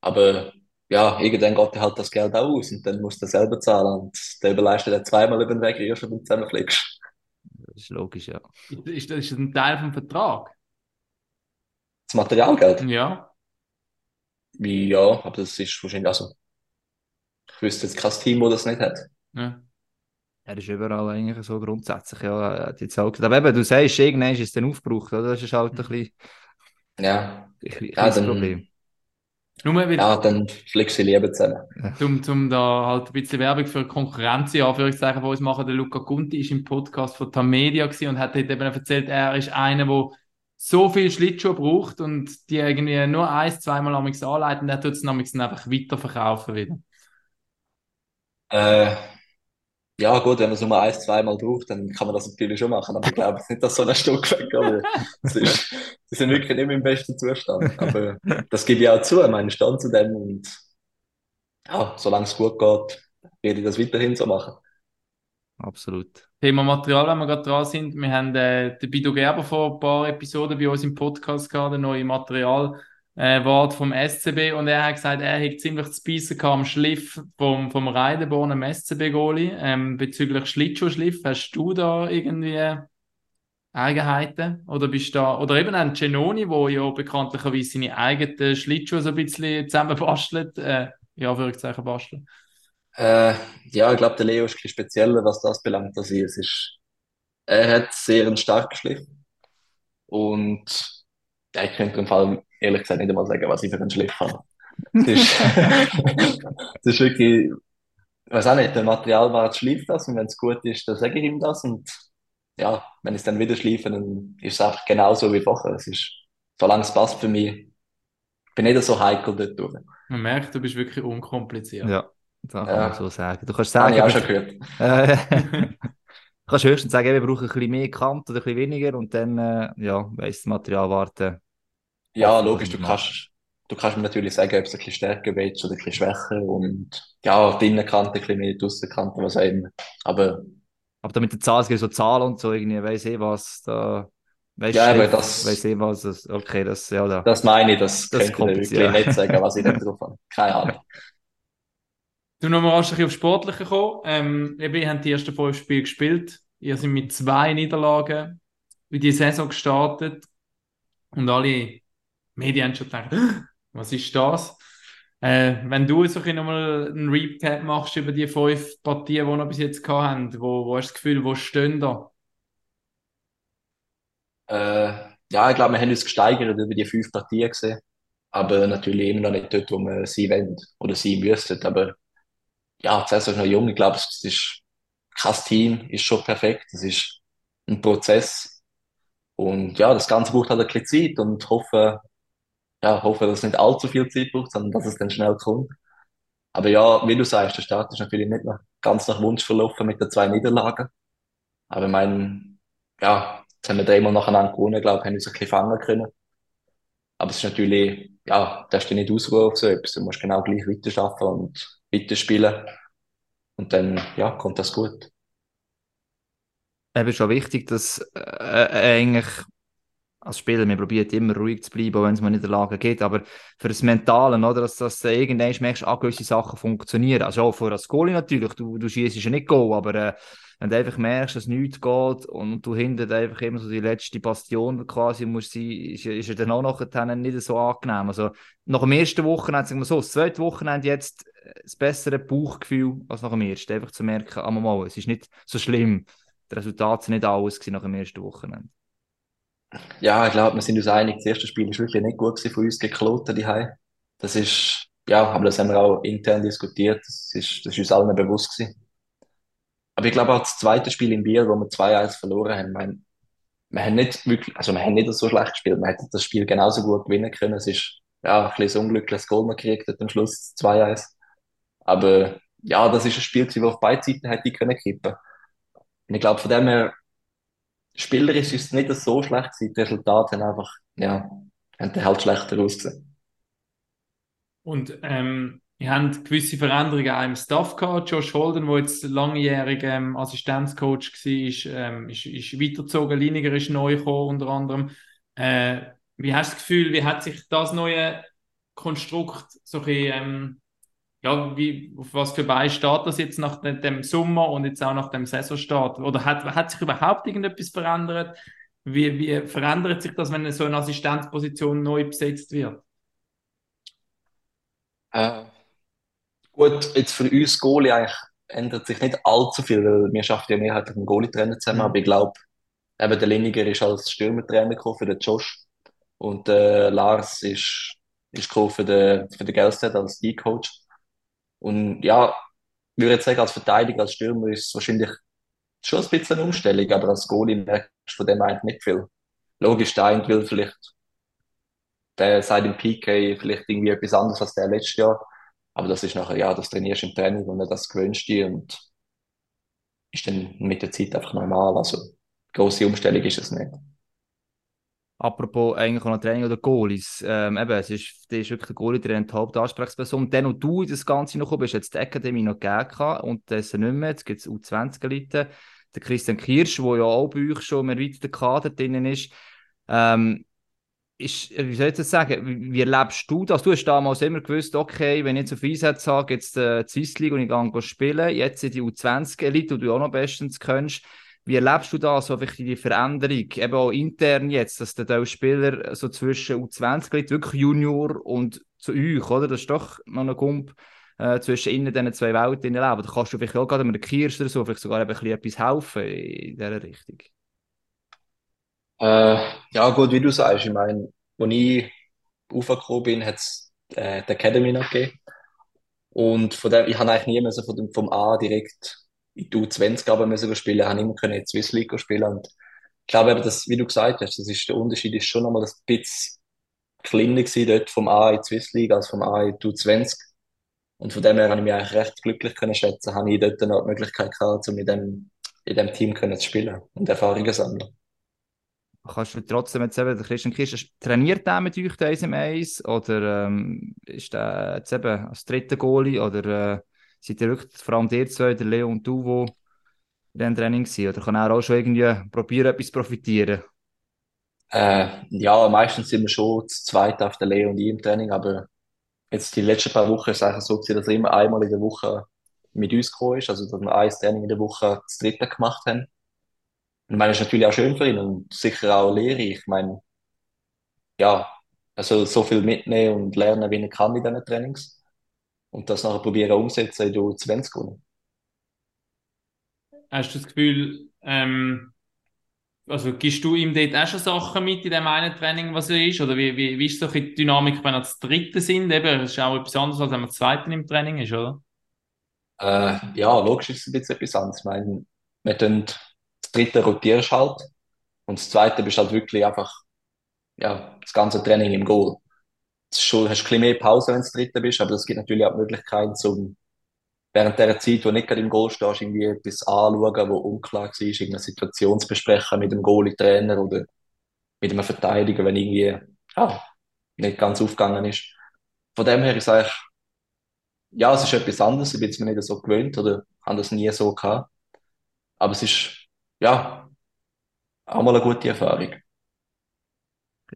Aber ja, irgendwann geht halt das Geld auch aus und dann musst du selber zahlen und der überleistet dann zweimal über den Weg, erst wenn du zusammenfliegst. Das ist logisch, ja. Ist, das ein Teil vom Vertrag? Das Materialgeld? Ja. Wie, ja, aber das ist wahrscheinlich, also, ich wüsste jetzt kein Team, das das nicht hat. ja. Er ist überall eigentlich so grundsätzlich, ja, hat jetzt auch gesagt. Aber eben, du sagst, irgendwann ist es dann aufgebraucht, oder? Das ist halt ein bisschen, Ja, ein Ja, dann- Problem. Nur weil, ja, dann fliegst du lieber zusammen. um, um da halt ein bisschen Werbung für Konkurrenz in Anführungszeichen von uns machen, der Luca Gunti ist im Podcast von Tamedia gewesen und hat dort eben erzählt, er ist einer, der so viel Schlittschuhe braucht und die irgendwie nur eins, zweimal amigs anleiten, der tut es amigs dann einfach weiterverkaufen wieder. Äh, ja, gut, wenn man es nur ein, zweimal braucht, dann kann man das natürlich schon machen. Aber ich glaube nicht, dass so ein Stück weg aber es ist, Sie sind wirklich nicht mehr im besten Zustand. Aber das gebe ich auch zu, meinen Stand zu dem. Und ja, solange es gut geht, werde ich das weiterhin so machen. Absolut. Thema Material, wenn wir gerade dran sind. Wir haben äh, den Bido Gerber vor ein paar Episoden bei uns im Podcast gehabt, der neue Materialwart äh, Wart vom SCB. Und er hat gesagt, er hätte ziemlich zu beißen am Schliff vom, vom Reidenborn am SCB-Goalie. Ähm, bezüglich Schlittschuhschliff, hast du da irgendwie Eigenheiten? Oder bist da, oder eben ein Genoni, wo ja bekanntlicherweise seine eigenen Schlittschuhe so ein bisschen zusammenbastelt, äh, ja, Anführungszeichen basteln. Äh, ja, ich glaube, der Leo ist ein bisschen spezieller, was das belangt, als ich. Ist, er hat sehr einen starken Schliff. Und ja, ich könnte im Fall ehrlich gesagt nicht einmal sagen, was ich für einen Schliff habe. Es ist, ist wirklich, ich weiß auch nicht, der Materialwart schleift das und wenn es gut ist, dann sage ich ihm das. Und ja, wenn ich es dann wieder schleife, dann ist es einfach genauso wie vorher. Es ist, solange es passt für mich, ich bin nicht so heikel dort durch. Man merkt, du bist wirklich unkompliziert. Ja, da kann Ja. man so sagen. Du kannst Das habe sagen, ich auch schon gehört. Äh, du kannst höchstens sagen, wir brauchen ein bisschen mehr Kant oder ein bisschen weniger und dann, äh, ja, weiss das Material warten. Ja, logisch, du kannst, du kannst mir natürlich sagen, ob es ein bisschen stärker willst oder ein bisschen schwächer und ja, die Innenkante, ein bisschen mehr die Aussenkante, was auch immer. Aber Aber da mit den Zahlen, es gibt so Zahlen und so, irgendwie, weiss eh was, da, weiss Ja, aber das- weiss eh was, das, okay, das, ja, da. das meine ich, das, Das könnte ich wirklich nicht sagen, was ich nicht drauf habe. Keine Ahnung. Du noch mal ein bisschen aufs Sportliche kommen. Ähm, eben, ihr habt die ersten fünf Spiele gespielt. Ihr seid mit zwei Niederlagen in die Saison gestartet. Und alle Medien haben schon gedacht, was ist das? Äh, wenn du so ein nochmal einen Recap machst über die fünf Partien, die wir bis jetzt haben, wo, wo hast du das Gefühl, wo stehen da? Äh, ja, ich glaube, wir haben uns gesteigert über die fünf Partien gesehen. Aber natürlich immer noch nicht dort, wo wir sein wollen oder sein müssten. Aber ja, ist noch jung. Ich glaube, es ist kein Team, ist schon perfekt. Es ist ein Prozess. Und ja, das Ganze braucht halt ein bisschen Zeit und hoffe, ja, hoffe, dass es nicht allzu viel Zeit braucht, sondern dass es dann schnell kommt. Aber ja, wie du sagst, der Start ist natürlich nicht noch ganz nach Wunsch verlaufen mit den zwei Niederlagen. Aber ich meine, ja, jetzt haben wir dreimal nacheinander gewonnen, glaube ich, haben uns ein bisschen fangen können. Aber es ist natürlich, ja, darfst du nicht ausruhen auf so etwas. Du musst genau gleich weiterarbeiten und weiterspielen. Und dann, ja, kommt das gut. Eben schon wichtig, dass äh, äh, eigentlich als Spieler, man probiert immer ruhig zu bleiben, wenn es mal nicht in der Lage geht, aber für das Mentale, oder, dass, dass du irgendwann merkst, ah, gewisse Sachen funktionieren. Also auch für das Goalie natürlich, du, du schießt ja nicht Goal, aber äh, wenn du einfach merkst, dass nichts geht und du hinten einfach immer so die letzte Bastion quasi musst sein, ist, ist ja dann auch nachher nicht so angenehm. Also nach dem ersten Wochenende, sagen wir so, das zweite Wochenende jetzt äh, das bessere Bauchgefühl als nach dem ersten. Einfach zu merken, ah, mal, es ist nicht so schlimm. Die Resultate sind nicht alles nach dem ersten Wochenende. Ja, ich glaube, wir sind uns einig, das erste Spiel ist wirklich nicht gut von uns gegen. Das ist, ja, aber das haben wir auch intern diskutiert. Das ist, das ist uns allen bewusst gewesen. Aber ich glaube auch das zweite Spiel in Biel, wo wir 2-1 verloren haben, haben- wir haben nicht wirklich, also wir haben nicht so schlecht gespielt. Wir hätten das Spiel genauso gut gewinnen können. Es ist, ja, ein bisschen ein unglückliches Goal man gekriegt am Schluss, 2-1. Aber, ja, das ist ein Spiel das auf beide Seiten hätte können kippen. Und ich glaube, von dem her, spielerisch ist es nicht so schlecht gewesen. Die Resultate haben einfach, ja, haben halt schlechter ausgesehen. Und ähm, ihr habt gewisse Veränderungen auch im Staff gehabt. Josh Holden, der jetzt langjährig ähm, Assistenzcoach war, ähm, ist, ist weitergezogen. Liniger ist neu gekommen, unter anderem. Äh, wie hast du das Gefühl, wie hat sich das neue Konstrukt so ein bisschen, ähm, ja, wie, auf was für Bein steht das jetzt nach dem, Sommer und jetzt auch nach dem Saisonstart? Oder hat, hat sich überhaupt irgendetwas verändert? Wie, wie verändert sich das, wenn so eine Assistenzposition neu besetzt wird? Äh, gut, jetzt für uns Goalie eigentlich ändert sich nicht allzu viel, weil wir schaffen ja mehrheitlich einen Goalie-Trainer zusammen, Mhm. aber ich glaube, eben der Liniger ist als Stürmertrainer gekommen für den Josh und der Lars ist, ist gekommen für den, für den Gelstead als D-Coach. Und ja, ich würde jetzt sagen, als Verteidiger, als Stürmer ist es wahrscheinlich schon ein bisschen eine Umstellung, aber als Goalie merkst du von dem eigentlich nicht viel. Logisch, der eine will vielleicht, der sagt im PK vielleicht irgendwie etwas anderes als der letztes Jahr, aber das ist nachher, ja, das trainierst du im Training und das gewöhnst du dich und ist dann mit der Zeit einfach normal. Also, grosse Umstellung ist es nicht. Apropos eigentlich noch Training oder Goalies. Ähm, eben, es ist, der ist wirklich der Goalie-Trainer die Hauptansprechperson. Dann und du in das Ganze noch bist, jetzt die Akademie noch gegeben und das nicht mehr. Jetzt gibt es U20-Elite. Der Christian Kirsch, der ja auch bei euch schon im erweiterten Kader drin ist. Ähm, ist, wie soll ich das sagen, wie, wie erlebst du das? Du hast damals immer gewusst, okay, wenn ich jetzt auf Einsatz habe, jetzt äh, die Swiss League und ich gehe spielen, jetzt in die U20-Elite, die du auch noch bestens kennst. Wie erlebst du da so die Veränderung, eben auch intern jetzt, dass der Spieler so zwischen U20 liegt, wirklich Junior und zu euch, oder? Das ist doch noch ein Gump äh, zwischen innen diesen zwei Welten leben. Da kannst du vielleicht auch gerade mit der Kirsch oder so vielleicht sogar ein bisschen etwas helfen in dieser Richtung. Äh, ja, gut, wie du sagst, ich meine, als ich aufgekommen bin, hat es äh, die Academy noch gegeben. Und von dem, ich habe eigentlich nie mehr so vom A direkt in die U20 aber müssen spielen, ich habe immer können in die Swiss League spielen. Und ich glaube eben, dass, wie du gesagt hast, das ist, der Unterschied ist schon nochmal ein bisschen kleiner gewesen, dort vom A in die Swiss League als vom A in die U20. Und von dem her habe ich mich eigentlich recht glücklich können schätzen, habe ich dort noch die Möglichkeit gehabt, um in dem, in dem Team können zu spielen und Erfahrungen sammeln. Kannst du trotzdem jetzt eben, der Christian Kirsch, trainiert der mit euch der im Eis oder ähm, ist der jetzt eben als dritter Goalie oder äh, seid ihr wirklich vor allem ihr zwei, der Leo und du, wo in diesem Training sind? Oder kann er auch schon irgendwie probieren, etwas profitieren? Äh, ja, meistens sind wir schon zu zweit auf der Leo und ich im Training, aber jetzt die letzten paar Wochen ist es eigentlich so dass er immer einmal in der Woche mit uns gekommen ist, also dass wir ein Training in der Woche das dritte gemacht haben. Und ich meine, das ist natürlich auch schön für ihn und sicher auch lehrreich. Ich meine, ja, soll so viel mitnehmen und lernen, wie er kann in diesen Trainings. Und das nachher probieren umsetzen in der U20 Hast du das Gefühl, ähm, also gibst du ihm dort auch schon Sachen mit in dem einen Training, was er ist? Oder wie, wie, wie ist so die Dynamik, wenn er das Dritte sind? Eben, das ist auch etwas anderes, als wenn man das Zweite im Training ist, oder? Äh, ja, logisch ist es ein bisschen etwas anderes. Ich meine, wir tun das dritte rotierst halt und das zweite bist halt wirklich einfach, ja, das ganze Training im Goal. Schon, hast ein mehr Pause, wenn du das dritte bist, aber es gibt natürlich auch die Möglichkeit, zum während der Zeit, wo du nicht gerade im Goal stehst, irgendwie etwas anschauen, wo unklar war, irgendeine Situation zu besprechen mit dem Goalie-Trainer oder mit einem Verteidiger, wenn irgendwie, ja, nicht ganz aufgegangen ist. Von dem her ist eigentlich, ja, es ist etwas anderes, ich bin es mir nicht so gewöhnt oder habe das nie so gehabt. Aber es ist, ja, auch mal eine gute Erfahrung.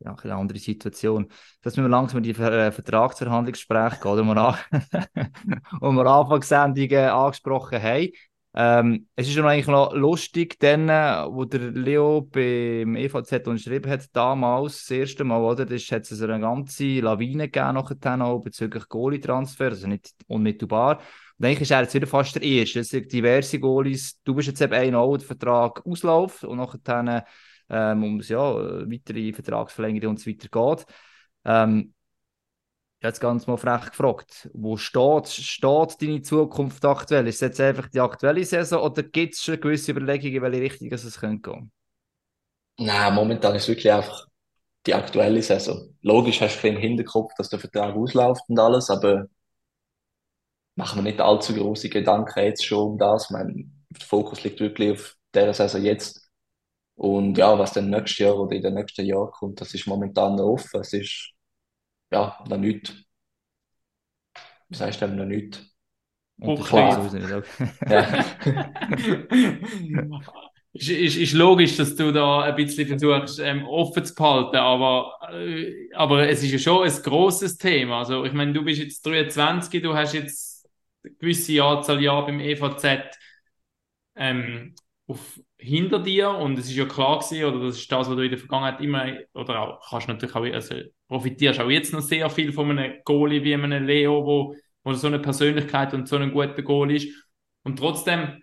Ja, eine andere Situation. Dass wir langsam in die Ver äh, Vertragsverhandlungsgespräche gehen, die wir, an wo wir Anfangssendungen angesprochen haben. Ähm, es ist noch eigentlich noch lustig, dann, äh, wo der Leo beim EVZ unterschrieben hat, damals, das erste Mal, oder? Das hat es eine ganze Lawine gegeben, nachher auch bezüglich Goalie-Transfer, also nicht unmittelbar. Und eigentlich ist er jetzt wieder fast der Erste. Es sind diverse Goalies. Du bist jetzt eben einer, der den Vertrag ausläuft und nachher ähm, um ja, weitere Vertragsverlängerung und so weiter geht. Ähm, jetzt ganz mal frech gefragt, wo steht, steht deine Zukunft aktuell? Ist es jetzt einfach die aktuelle Saison oder gibt es schon gewisse Überlegungen, in welche Richtung es könnte gehen? Nein, momentan ist es wirklich einfach die aktuelle Saison. Logisch hast du im Hinterkopf, dass der Vertrag ausläuft und alles, aber machen wir nicht allzu große Gedanken jetzt schon um das. Der Fokus liegt wirklich auf der Saison jetzt. Und ja, was dann nächstes Jahr oder in den nächsten Jahren kommt, das ist momentan noch offen. Es ist, ja, noch nicht, wie sagst du denn, noch nicht? Okay. Okay. Ja. ist, ist, ist logisch, dass du da ein bisschen versuchst, ähm, offen zu behalten, aber, äh, aber es ist ja schon ein grosses Thema. Also, ich meine, du bist jetzt 23, du hast jetzt eine gewisse Anzahl Jahre beim EVZ ähm, auf, hinter dir und es ist ja klar gewesen, oder das ist das, was du in der Vergangenheit immer, oder auch, kannst natürlich auch, also profitierst auch jetzt noch sehr viel von einem Goalie wie einem Leo, wo, wo so eine Persönlichkeit und so ein guter Goal ist. Und trotzdem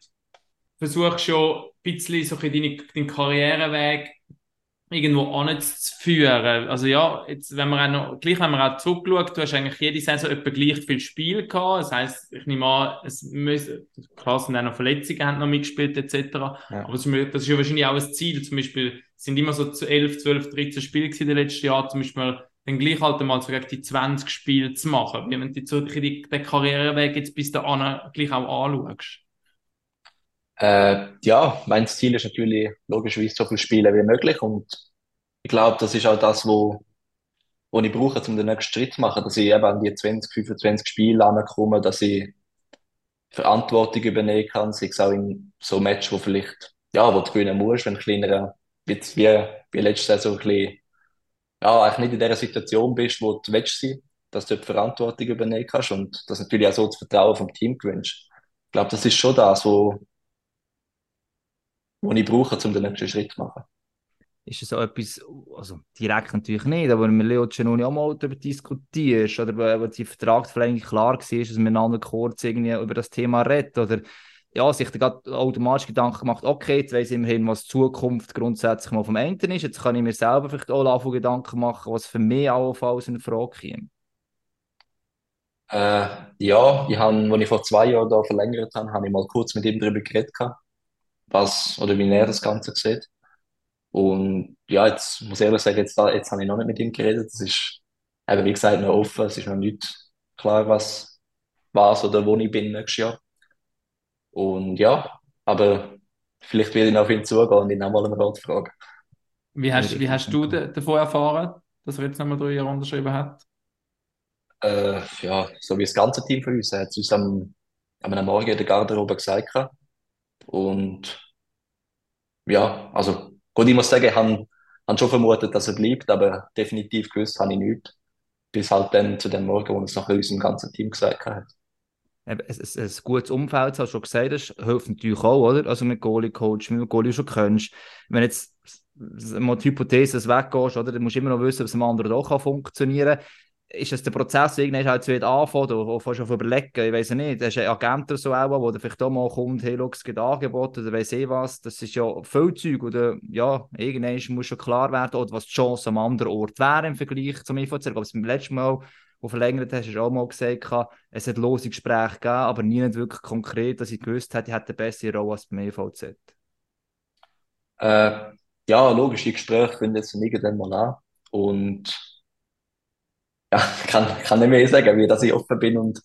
versuchst du schon ein bisschen so deinen, deinen Karriereweg irgendwo anzuführen. Also ja, jetzt, wenn man auch noch, gleich wenn man auch zurückschaut, du hast eigentlich jede Saison etwa gleich viel Spiel gehabt. Das heisst, ich nehme an, es müssen, klar sind auch noch Verletzungen haben noch mitgespielt, etc. Ja. Aber das ist ja wahrscheinlich auch ein Ziel. Zum Beispiel sind immer so 11, 12, 13 Spiele gewesen in den letzten Jahren, zum Beispiel dann gleich halt mal so gegen die 20 Spiele zu machen. Wie wenn du den Karriereweg jetzt bis dahin gleich auch anschaust. Äh, ja, mein Ziel ist natürlich logischerweise so viele Spiele wie möglich und ich glaube, das ist auch das, wo, wo ich brauche, um den nächsten Schritt zu machen, dass ich eben an die 20, 25 Spiele ankomme, dass ich Verantwortung übernehmen kann, sei es auch in so Match, wo vielleicht, ja, wo du gewinnen musst, wenn kleiner, wie, wie letzte Saison ein bisschen, ja, eigentlich nicht in der Situation bist, wo du willst sein, dass du die Verantwortung übernehmen kannst und dass natürlich auch so das Vertrauen vom Team gewünscht. Ich glaube, das ist schon das, wo, wo ich brauche, um den nächsten Schritt zu machen. Ist es so etwas, also direkt natürlich nicht, aber mit Leo Giannoni auch mal darüber diskutierst oder wo die Vertragsverlängerung klar war, dass man miteinander kurz irgendwie über das Thema redet oder ja, sich dann automatisch Gedanken gemacht, okay, jetzt weiss ich immerhin, was Zukunft grundsätzlich mal vom Ende ist, jetzt kann ich mir selber vielleicht auch anfangen, Gedanken machen, was für mich allenfalls in Frage käme. Äh, ja, ich habe, als ich vor zwei Jahren da verlängert habe, habe ich mal kurz mit ihm darüber geredet, was, oder wie er das Ganze sieht. Und ja, jetzt muss ich ehrlich sagen, jetzt, jetzt habe ich noch nicht mit ihm geredet. Das ist eben, wie gesagt, noch offen. Es ist noch nicht klar, was, was oder wo ich bin nächstes Jahr. Und ja, aber vielleicht werde ich noch auf ihn zugehen und ihn auch mal einen Rat fragen. Wie hast, wie hast du davon erfahren, dass er jetzt nochmal drei Jahre unterschrieben hat? Äh, ja, so wie das ganze Team von uns. Er hat es uns am, am Morgen in der Garderobe gesagt. Und ja, also gut, ich muss sagen, ich habe, schon vermutet, dass er bleibt, aber definitiv gewusst habe ich nicht. Bis halt dann zu dem Morgen, wo es nachher unserem ganzen Team gesagt hat. Ein, ein, ein gutes Umfeld, hast du schon gesagt hast, hilft natürlich auch, oder? Also mit Goalie-Coach, mit Goalie schon kennst. Wenn jetzt mal die Hypothese weggehst, oder? Dann musst du immer noch wissen, ob es dem anderen auch funktionieren kann ist es der Prozess irgendwann halt wieder anfangen oder fast auf überlegen, ich weiß nicht, das ist ein Agent oder so auch, wo der vielleicht auch mal kommt, hey, schau, es gibt Angebote oder weiss ich was, das ist ja viel Zeug oder ja, irgendwann muss schon klar werden, oder was die Chance am anderen Ort wäre im Vergleich zum IVZ, aber beim letzten Mal, wo verlängert hast, hast du auch mal gesagt, es hat lose Gespräche gegeben, aber nie nicht wirklich konkret, dass ich gewusst hätte, ich hätte eine bessere Rolle als beim IVZ. Äh, ja, logisch, die Gespräche finden jetzt irgendwann mal an. Und ja, kann, kann nicht mehr sagen, wie dass ich offen bin und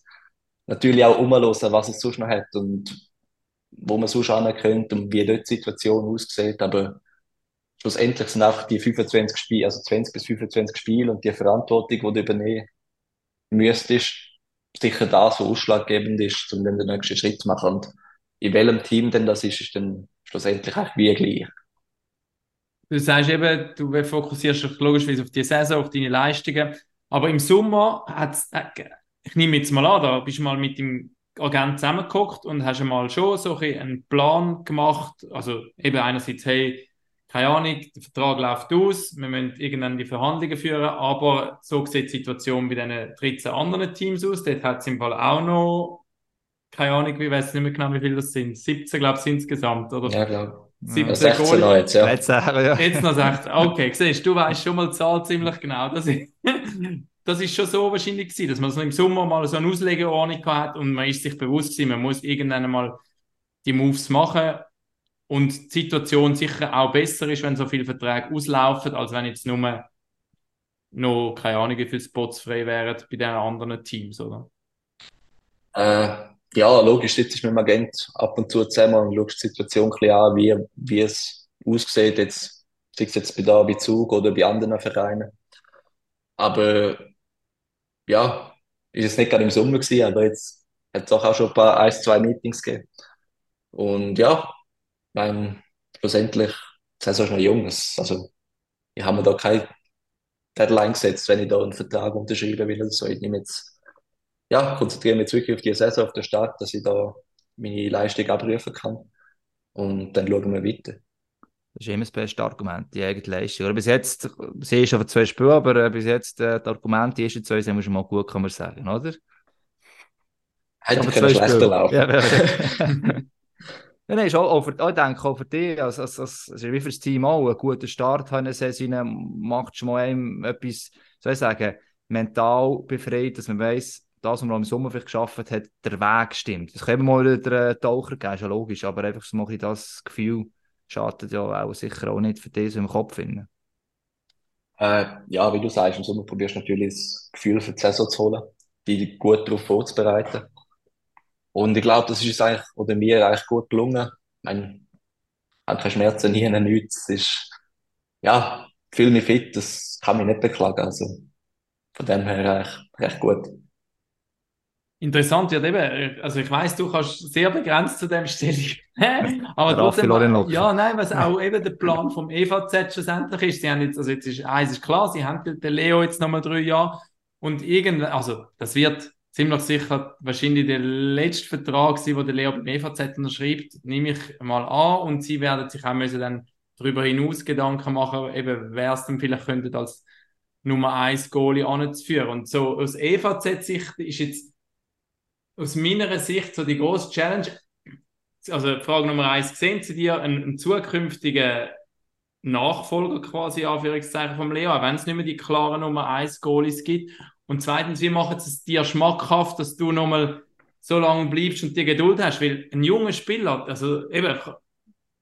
natürlich auch umhören, was es sonst noch hat und wo man sonst könnte und wie dort die Situation aussieht. Aber schlussendlich sind einfach die 25 Spiele, also 20 bis 25 Spiele und die Verantwortung, die du übernehmen müsstest, sicher das, was ausschlaggebend ist, um den nächsten Schritt zu machen. Und in welchem Team denn das ist, ist dann schlussendlich auch wie gleich. Du sagst eben, du fokussierst dich logischerweise auf die Saison, auf deine Leistungen. Aber im Sommer hat äh, ich nehme jetzt mal an, da bist du mal mit dem Agent zusammengeguckt und hast mal schon so einen Plan gemacht. Also eben einerseits, hey, keine Ahnung, der Vertrag läuft aus, wir müssen irgendwann die Verhandlungen führen, aber so sieht die Situation bei diesen 13 anderen Teams aus. Dort hat es im Fall auch noch, keine Ahnung, ich weiß nicht mehr genau, wie viele das sind. 17, glaube ich, insgesamt, oder? Ja, glaube 17 16 noch jetzt, ja. Jetzt, ja. Jetzt noch 16. Okay, siehst du, weißt schon mal die Zahl ziemlich genau. Das ist, das ist schon so wahrscheinlich gewesen, dass man so im Sommer mal so eine Auslegeordnung hat und man ist sich bewusst gewesen, man muss irgendwann mal die Moves machen und die Situation sicher auch besser ist, wenn so viele Verträge auslaufen, als wenn jetzt nur noch, keine Ahnung, wie viele Spots frei wären bei den anderen Teams, oder? Äh, ja, logisch, sitzt ich mit dem Agent ab und zu zusammen und schaust die Situation ein bisschen an, wie, wie es aussieht, jetzt, sei es jetzt bei da bei Zug oder bei anderen Vereinen. Aber ja, ist es nicht gerade im Sommer gewesen, aber jetzt hat es auch schon ein paar, ein, zwei Meetings gegeben. Und ja, mein, schlussendlich, die Saison ist noch jung, also ich habe mir da keine Deadline gesetzt, wenn ich da einen Vertrag unterschreiben will oder so. Ich nehme jetzt ja, konzentriere mich jetzt wirklich auf die Saison, auf den Start, dass ich da meine Leistung abrufen kann. Und dann schauen wir weiter. Das ist immer das beste Argument, die eigene Leistung. Oder bis jetzt, sie ist schon zwei Spiele, aber äh, bis jetzt äh, die Argumente, die ersten zwei sind schon mal gut, kann man sagen, oder? Hätte ich schlechter laufen. Ja, ja. ja, nein, ist auch, auch für, auch, ich denke auch für dich, als, als, als, also wie für das Team auch, einen guten Start haben in der Saison, macht schon mal einem etwas, soll ich sagen, mental befreit, dass man weiss, das, was man im Sommer vielleicht geschafft hat, der Weg stimmt. Es immer mal wieder einen Taucher geben, ist ja logisch, aber einfach so ein das Gefühl schadet ja auch sicher auch nicht für dich so im Kopf. Finden. Äh, ja, wie du sagst, im Sommer probierst du natürlich das Gefühl für die Saison zu holen, die gut darauf vorzubereiten. Und ich glaube, das ist uns eigentlich, oder mir eigentlich gut gelungen. Ich meine, habe keine Schmerzen, nie, nichts. Es ist, ja, ich fühle mich fit, das kann mich nicht beklagen. Also, von dem her eigentlich recht gut. Interessant, ja, eben, also ich weiß, du kannst sehr begrenzt zu dem Stellung. Aber trotzdem, ja, nein, was auch eben der Plan vom EVZ schlussendlich ist. Sie haben jetzt, also jetzt ist, eins ist klar, sie haben den Leo jetzt nochmal drei Jahre und irgendwann, also das wird ziemlich sicher wahrscheinlich der letzte Vertrag sein, den der Leo beim EVZ unterschreibt, nehme ich mal an und sie werden sich auch müssen dann darüber hinaus Gedanken machen, eben wer es dann vielleicht könnte als Nummer eins Goalie anzuführen. Und so aus EVZ-Sicht ist jetzt aus meiner Sicht so die große Challenge, also Frage Nummer eins, sehen Sie dir einen, einen zukünftigen Nachfolger quasi, Anführungszeichen, vom Leo, auch wenn es nicht mehr die klaren Nummer eins Goalies gibt? Und zweitens, wie Sie es dir schmackhaft, dass du nochmal so lange bleibst und die Geduld hast? Weil ein junger Spieler, also eben, auch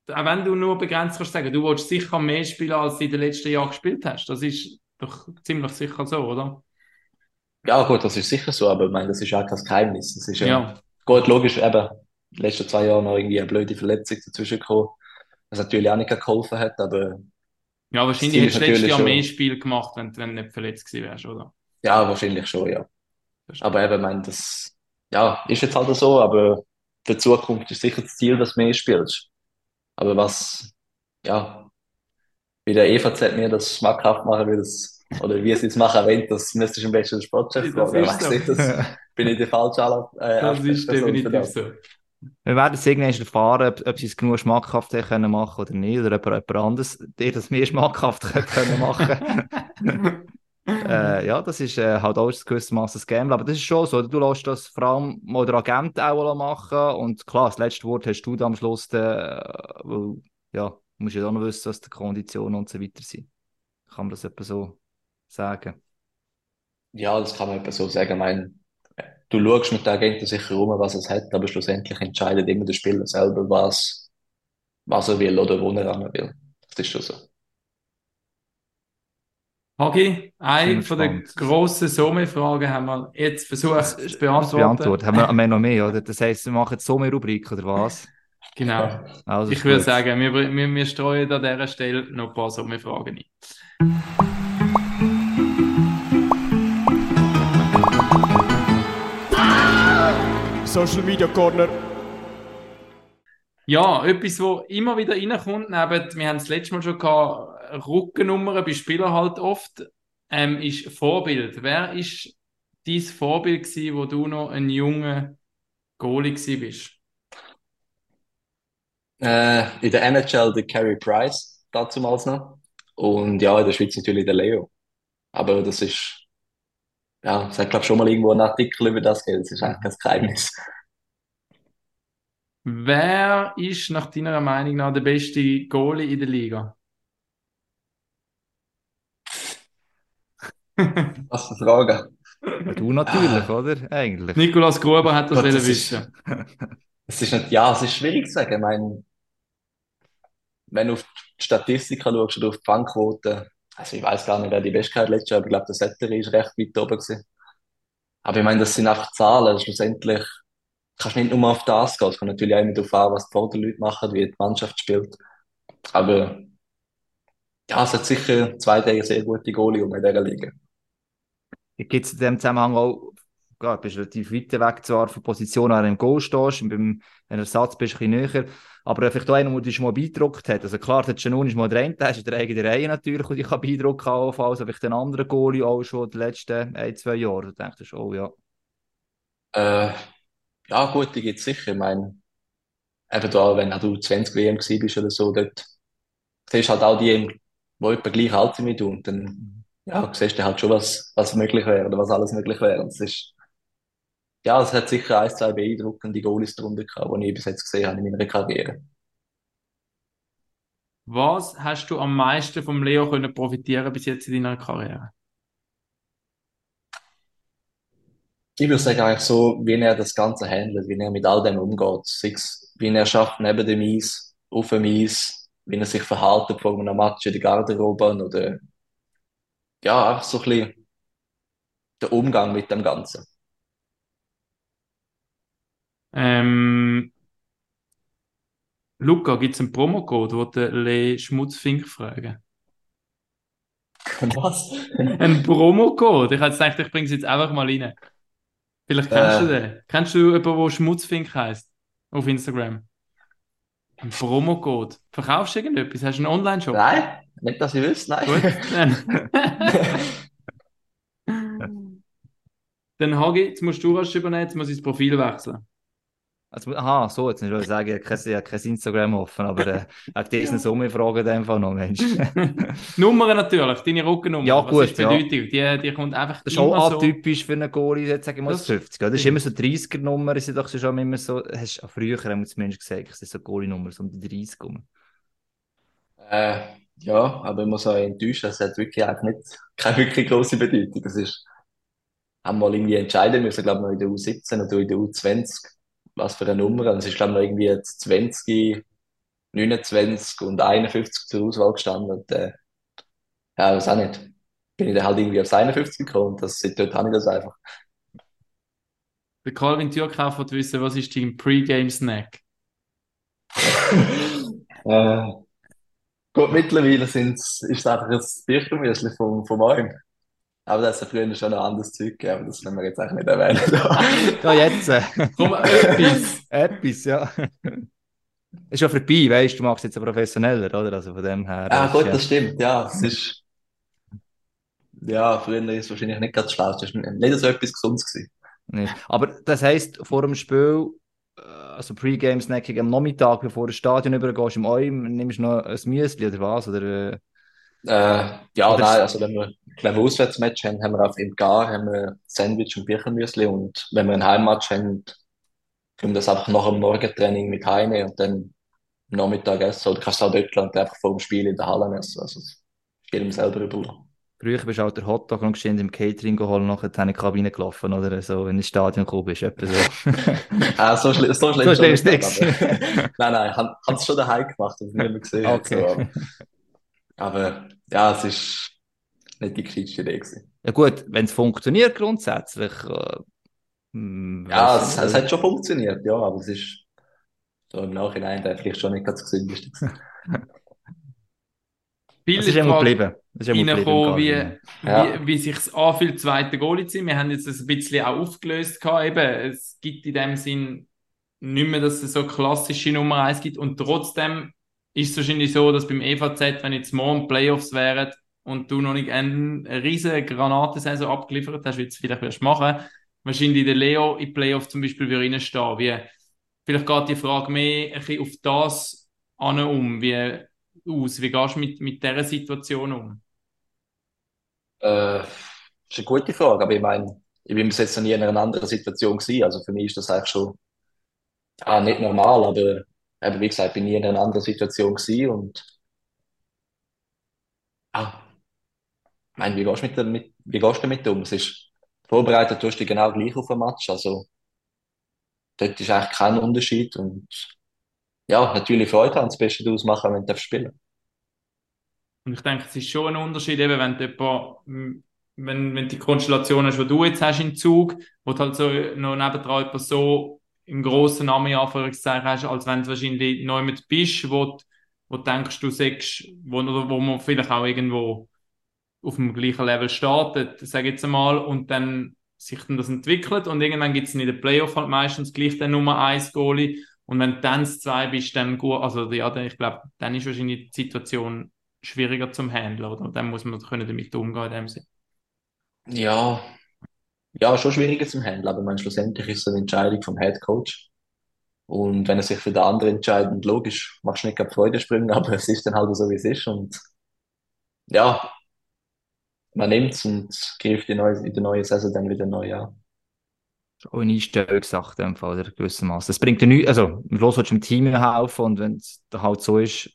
wenn du nur begrenzt kannst sagen, du willst sicher mehr spielen, als du in den letzten Jahren gespielt hast. Das ist doch ziemlich sicher so, oder? Ja, gut, das ist sicher so, aber ich meine, das ist auch kein Geheimnis. Das ist ja, Ja. gut, logisch, eben, in den letzten zwei Jahren noch irgendwie eine blöde Verletzung dazwischen gekommen, was natürlich auch nicht geholfen hat, aber Ja, wahrscheinlich hättest ist du letztes Jahr schon- mehr Spiel gemacht, wenn, wenn du nicht verletzt gewesen wärst, oder? ja, wahrscheinlich schon, ja. Aber eben, ich meine, das, ja, ist jetzt halt so, aber für die Zukunft ist sicher das Ziel, dass du mehr spielst. Aber was, ja, wie der EVZ mir das schmackhaft machen will, das, oder wie sie es machen wollen, das müsstest du am besten den Sportchef Das fragen. ist Weiss so. das bin ich die falsche Anla- äh, Das ist definitiv das. so. Wir werden es irgendwann erfahren, ob, ob sie es genug schmackhaft haben können machen oder nicht, oder ob jemand anderes dir das mehr schmackhaft können machen. äh, ja, das ist äh, halt auch gewissermaßen das Game, aber das ist schon so, du lässt das vor allem mal der Agent auch machen und klar, das letzte Wort hast du dann am Schluss, dann, äh, weil, ja, du musst ja auch noch wissen, was die Konditionen und so weiter sind. Kann man das etwa so sagen? Ja, das kann man etwa so sagen. Ich meine, du schaust mit den Agenten sicher um, was es hat, aber schlussendlich entscheidet immer der Spieler selber, was, was er will oder wo er ran will. Das ist schon so. Hagi, eine von der gespannt. grossen Sommerfragen haben wir jetzt versucht zu beantworten. beantwortet. Haben wir, haben wir noch mehr, oder? Das heisst, wir machen jetzt so eine Rubrik, oder was? Genau. Also, Ich würde gut. sagen, wir, wir, wir streuen an dieser Stelle noch ein paar Sommerfragen ein. Social Media Corner. Ja, etwas, wo immer wieder reinkommt, neben, wir haben es letztes Mal schon gehabt, Rückennummern bei Spielern halt oft, ähm, ist Vorbild. Wer ist dein Vorbild gewesen, wo du noch ein junger Goalie gewesen bist? Äh, in der NHL der Carey Price, dazumals noch. Und ja, in der Schweiz natürlich der Leo. Aber das ist, ja, es hat, glaube ich, schon mal irgendwo einen Artikel über das gegeben. Das ist eigentlich kein Geheimnis. Wer ist nach deiner Meinung nach der beste Goalie in der Liga? Was für Frage. Ja, Du natürlich, oder? Eigentlich. Nikolaus Gruber hat das Gott, das wissen. Es ist nicht, ja, es ist schwierig zu sagen. Ich meine, wenn du auf die Statistiken schaust oder auf die Fangquote, also ich weiß gar nicht, wer die Beste hat letztes Jahr, aber ich glaube, der Setteri ist recht weit oben gewesen. Aber ich meine, das sind einfach Zahlen. Schlussendlich kannst du nicht nur auf das gehen. Es kommt natürlich auch immer darauf an, was die Vorderleute machen, wie die Mannschaft spielt. Aber ja, es hat sicher zwei Tage sehr gute Goalie um in dieser Liga. Gibt es in dem Zusammenhang auch, du bist relativ weit weg zwar von Position, du im Goal stehst, und beim Ersatz bist du ein bisschen näher, aber vielleicht auch einer, der dich mal beeindruckt hat. Also klar, der Canun ist mal der eine, der ist der eigene Reihe natürlich, und ich kann beeindruckt haben, also vielleicht den anderen Goalie auch schon die letzten ein, zwei Jahre. Du denkst, oh ja, Äh, ja, gut, die gibt's sicher. Ich meine, eben da, wenn auch du 20 WM bist oder so, dort siehst du halt auch die, die etwa gleich alt sind wie du. Und dann, ja, siehst du halt schon, was, was möglich wäre oder was alles möglich wäre. Und es ist, ja, es hat sicher ein, zwei beeindruckende Goalies drunter gehabt, die ich bis jetzt gesehen habe in meiner Karriere. Was hast du am meisten vom Leo können profitieren bis jetzt in deiner Karriere? Ich würde sagen, eigentlich so, wie er das Ganze handelt, wie er mit all dem umgeht. Sei es, wie er schafft neben dem Eis, auf dem Eis, wie er sich verhält vor einem Match in der Garderobe oder, ja, einfach so ein bisschen der Umgang mit dem Ganzen. Ähm, Luca, gibt es einen Promocode, wo der Le Schmutzfink fragen? Was? Ein Promocode? Ich hätte gedacht, ich bringe es jetzt einfach mal rein. Vielleicht kennst du Äh, den. Kennst du jemanden, der Schmutzfink heisst? Auf Instagram. Ein Promocode. Verkaufst du irgendetwas? Hast du einen Online-Shop? nein, nicht, dass ich wüsste, Gut, nein. dann. Dann Hagi, jetzt musst du was übernehmen, jetzt muss ich das Profil wechseln. Also, aha, so, jetzt nicht sagen, ich habe kein, ich habe kein Instagram offen, aber äh, wegen diesen Sommerfragen in dem Fall noch, Mensch. Nummer natürlich, deine Rückennummer. Ja, Was gut, ist die ja. Bedeutung? Die, die kommt einfach Das ist auch immer so. atypisch für einen Goalie, jetzt sagen wir mal Das 50. Oder? Das ist immer so 30er-Nummer, ist ja doch schon immer so, hast du auch früher haben wir zumindest gesagt, es ist so Goalie-Nummer, so um die 30 rum. Äh, ja, aber ich muss auch enttäuschen, es hat wirklich eigentlich nicht, keine wirklich grosse Bedeutung. Das ist, haben wir mal irgendwie entscheiden müssen, glaube ich, noch in der U17 oder in der U20, was für eine Nummer. Und es ist, glaube ich, noch irgendwie jetzt 20, 29 und 51 zur Auswahl gestanden. Und, äh, ja, weiß auch nicht. Bin ich dann halt irgendwie aufs 51 gekommen und das seitdem habe ich das einfach. Der Calvin Türkauf will wissen, was ist dein Pre-Game-Snack? Äh, gut, mittlerweile sind's, ist es einfach ein Birchenmüsli vom, vom Alm. Aber das hat früher schon noch anderes Zeug gegeben, aber das können wir jetzt eigentlich nicht erwähnen. Ja, jetzt. Äh, Komm, etwas. etwas, ja. Ist ja vorbei, weißt du, du machst jetzt ja professioneller, oder? Also von dem her. Ah, ist gut, ja- das stimmt, ja. Es ist, ja, früher ist es wahrscheinlich nicht ganz schlau. Es ist nicht so etwas Gesundes gewesen. Nicht. Aber das heisst, vor dem Spiel, äh, also Pre-Game-Snacking am Nachmittag, bevor du ins Stadion übergehst, im Eim, nimmst du noch ein Müsli oder was? Oder, äh, ja, nein, also wenn wir, wenn wir Auswärtsmatch haben, haben wir auf im Gar, haben wir Sandwich und Birchenmüsli und wenn wir ein Heimmatch haben, können wir das einfach nach dem Morgentraining mit heimnehmen und dann am Nachmittag essen. Oder kannst du auch dort und einfach vor dem Spiel in der Halle essen. Also, es ist jedem selber überlassen. früher bist du halt der Hotdog und geschwind im Catering geholt und nachher in die Kabine gelaufen, oder so, wenn du ins Stadion gekommen bist, etwa so. Ah, so, schli so schlimm So schlimm ist nicht, nichts. Nein, nein, ich habe es schon daheim gemacht, aber niemand gesehen. Okay. So, aber, ja, es ist nicht die kleinste Idee gewesen. Ja gut, wenn es funktioniert grundsätzlich. Äh, hm, Ja, es, es hat schon funktioniert, ja, aber es ist so im Nachhinein vielleicht schon nicht ganz gesündeste gewesen. Viele Es ist immer geblieben. Es ist immer reingekommen, wie, geblieben. Ja. wie, wie sich es anfühlt, zweite Goalie zu sein. Wir haben jetzt das ein bisschen auch aufgelöst. Gehabt. Eben, es gibt in dem Sinn nicht mehr, dass es so klassische Nummer 1 gibt. Und trotzdem ist es wahrscheinlich so, dass beim EVZ, wenn jetzt morgen Playoffs wären und du noch nicht eine riesige Granatensaison abgeliefert hast, wie du es vielleicht wirst machen, wahrscheinlich der Leo in Playoffs zum Beispiel würde reinstehen. Wie, vielleicht geht die Frage mehr ein bisschen auf das an um, wie aus. Wie gehst du mit, mit dieser Situation um? Äh, ist eine gute Frage, aber ich meine, ich bin bis jetzt noch nie in einer anderen Situation gewesen. Also für mich ist das eigentlich schon ah, nicht normal, aber eben, wie gesagt, bin nie in einer anderen Situation gewesen und ah, ich meine, wie gehst du mit, wie gehst du damit um? Es ist vorbereitet, tust du genau gleich auf ein Match, also dort ist eigentlich kein Unterschied und ja, natürlich Freude haben, das Beste daraus machen, wenn du spielen. Und ich denke, es ist schon ein Unterschied, eben, wenn du m, wenn, wenn die Konstellation hast, die du jetzt hast im Zug, wo du halt so noch nebendran etwas so im grossen Namen, in Anführungszeichen, hast, als wenn du wahrscheinlich neu mit bist, wo, du- du denkst, du sagst, wo, wo man vielleicht auch irgendwo auf dem gleichen Level startet, sag ich jetzt einmal, und dann sich dann das entwickelt und irgendwann gibt es in den Playoff halt meistens gleich den Nummer 1 Goalie und wenn du dann das 2 bist, dann gut, also ja, dann, ich glaube, dann ist wahrscheinlich die Situation schwieriger zum Handeln, oder? Dann muss man damit umgehen in dem Sinne. Ja, ja, schon schwieriger zum Handeln, aber man schlussendlich ist es eine Entscheidung vom Head Coach. Und wenn er sich für den anderen entscheidet, und logisch, machst du nicht gerade Freudensprünge, aber es ist dann halt so, wie es ist. Und ja, man nimmt es und greift in, neu, in der neuen Saison dann wieder neu an. Auch eine Einstellungssache in dem Fall, oder? Gewissermaßen. Es bringt ja nichts, also, Schluss willst du dem Team helfen und wenn es dann halt so ist,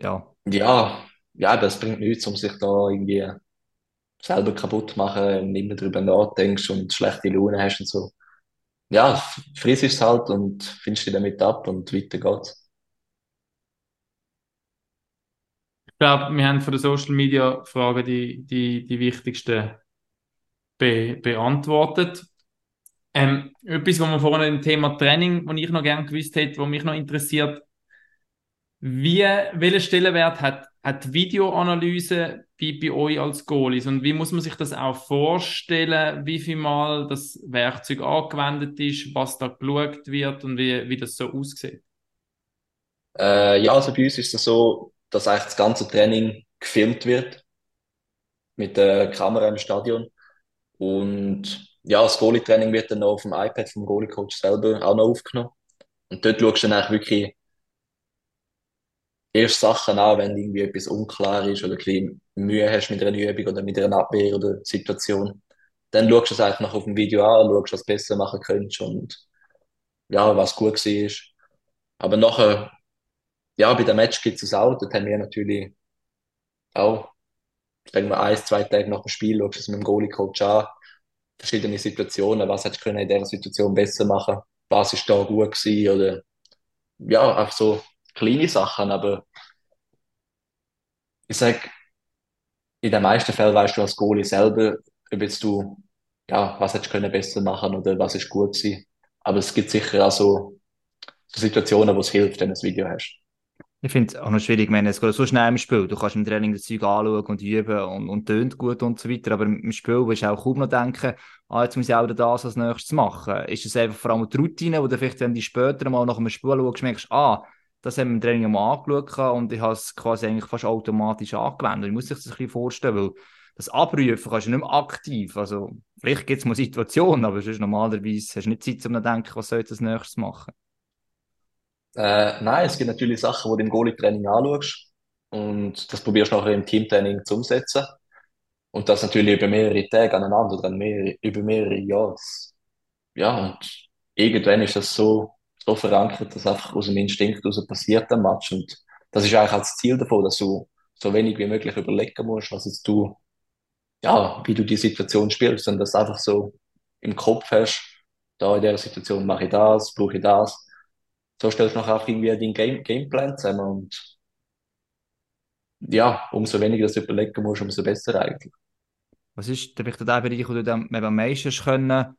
ja. Ja, ja, das bringt nichts, um sich da irgendwie selber kaputt machen und immer drüber nachdenkst und schlechte Laune hast und so. Ja, friss es halt und findest dich damit ab und weiter geht's. Ich glaube, wir haben von den Social Media Fragen die, die, die wichtigsten be beantwortet. Ähm, etwas, was wir vorhin im Thema Training, was ich noch gerne gewusst hätte, was mich noch interessiert, wie, welchen Stellenwert hat, hat Videoanalyse bei, bei euch als Goalies? Und wie muss man sich das auch vorstellen, wie viel Mal das Werkzeug angewendet ist, was da geschaut wird und wie, wie das so aussieht? Äh, ja, also bei uns ist es so, dass eigentlich das ganze Training gefilmt wird mit der Kamera im Stadion. Und ja, das Goalie-Training wird dann noch auf dem iPad vom Goalie-Coach selber auch noch aufgenommen. Und dort schaust du dann eigentlich wirklich erst Sachen an, wenn irgendwie etwas unklar ist oder ein Mühe hast mit einer Übung oder mit einer Abwehr oder Situation. Dann schaust du es einfach auf dem Video an, schaust, was du besser machen könntest und ja, was gut war. Aber nachher, ja, bei dem Match gibt es auch, dort haben wir natürlich auch, sagen wir, ein, zwei Tage nach dem Spiel, schaust du es mit dem Goalie-Coach an, verschiedene Situationen, was hättest du in dieser Situation besser machen, was ist da gut gewesen oder ja, einfach so kleine Sachen, aber ich sag, in den meisten Fällen weißt du als Goalie selber, ob du, ja, was hättest du können besser machen oder was ist gut gewesen. Aber es gibt sicher auch so, so Situationen, wo es hilft, wenn du ein Video hast. Ich finde es auch noch schwierig, wenn es geht so schnell im Spiel. Du kannst im Training das Zeug anschauen und üben und, und tönt gut und so weiter. Aber im Spiel willst du auch kaum noch denken, ah, jetzt muss ich auch das als nächstes machen. Ist es einfach vor allem die Routine, wo du vielleicht, wenn du später mal nach einem Spiel schaust, merkst, ah, das haben wir im Training mal angeschaut und ich habe es quasi eigentlich fast automatisch angewendet. Ich muss sich das ein bisschen vorstellen, weil das Abrufen kannst du nicht mehr aktiv. Also, vielleicht gibt es mal Situationen, aber sonst normalerweise hast du nicht Zeit, um zu denken, was soll ich als nächstes machen. Äh, nein, es gibt natürlich Sachen, die du im Goalie-Training anschaust und das probierst du nachher im Teamtraining zu umsetzen. Und das natürlich über mehrere Tage aneinander, dann mehr, über mehrere Jahre. Ja, und irgendwann ist das so, so verankert, dass einfach aus dem Instinkt heraus passiert am Match. Und das ist eigentlich auch das Ziel davon, dass du so wenig wie möglich überlegen musst, was jetzt du, ja, wie du die Situation spielst, sondern dass du einfach so im Kopf hast, da in der Situation mache ich das, brauche ich das. So stellst du nachher auch irgendwie deinen Game, Gameplan zusammen und ja, umso weniger du überlegen musst, umso besser eigentlich. Was ist der Bereich, wo du dann am meisten können,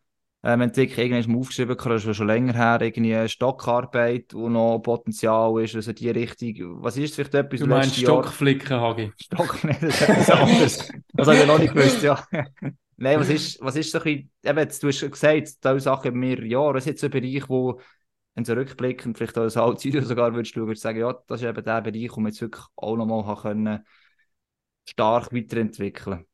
ähm, entwickeln? Irgendwann mal aufgeschrieben, das ist schon länger her, irgendwie eine Stockarbeit, wo noch Potenzial ist, also die Richtung. Was ist vielleicht etwas Du meinst Jahr? Stockflicken, Hagi? Stock, nein, das ist etwas anderes. Das habe ich noch nicht gewusst, ja. Nein, was ist, was ist so ein bisschen, eben, jetzt, du hast schon gesagt, diese Sachen über mehrere Jahre, was ist jetzt so ein Bereich, wo, wenn du rückblickend vielleicht auch als altes Video sogar würdest schauen, würdest sagen, ja, das ist eben der Bereich, wo man jetzt wirklich auch nochmal haben können, stark weiterentwickeln.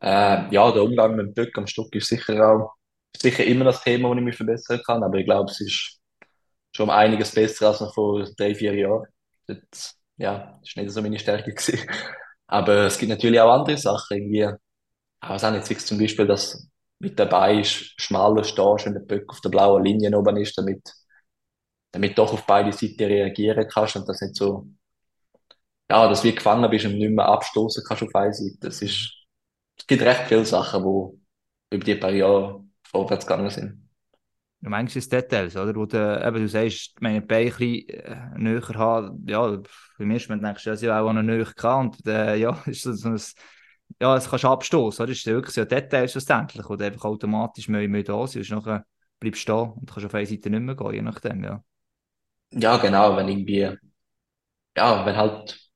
Äh, ja, der Umgang mit dem Böck am Stock ist sicher auch, sicher immer das Thema, wo ich mich verbessern kann, aber ich glaube, es ist schon einiges besser als noch vor drei, vier Jahren. Dort, ja, das ist nicht so meine Stärke gewesen. Aber es gibt natürlich auch andere Sachen, irgendwie, weiß auch nicht, zum Beispiel, dass mit dabei ist, schmaler stehst, wenn der Böck auf der blauen Linie oben ist, damit, damit du doch auf beide Seiten reagieren kannst und das nicht so, ja, dass du gefangen bist und nicht mehr abstoßen kannst auf eine Seite. Das ist, es gibt recht viele Sachen, die über die paar Jahre vorwärts gegangen sind. Du meinst es Details, oder? Wo du, eben, du sagst, meine Beine ein äh, näher haben, ja, beim ersten Mal denkst du, ja, sie auch noch näher gehabt und äh, ja, ist das so ein, ja, es kannst du abstoßen, oder? Das ist wirklich so Details schlussendlich, wo du einfach automatisch mehr, mehr da sind, und nachher bleibst du stehen und kannst auf eine Seite nicht mehr gehen, je nachdem, ja. Ja, genau, wenn irgendwie, ja, wenn halt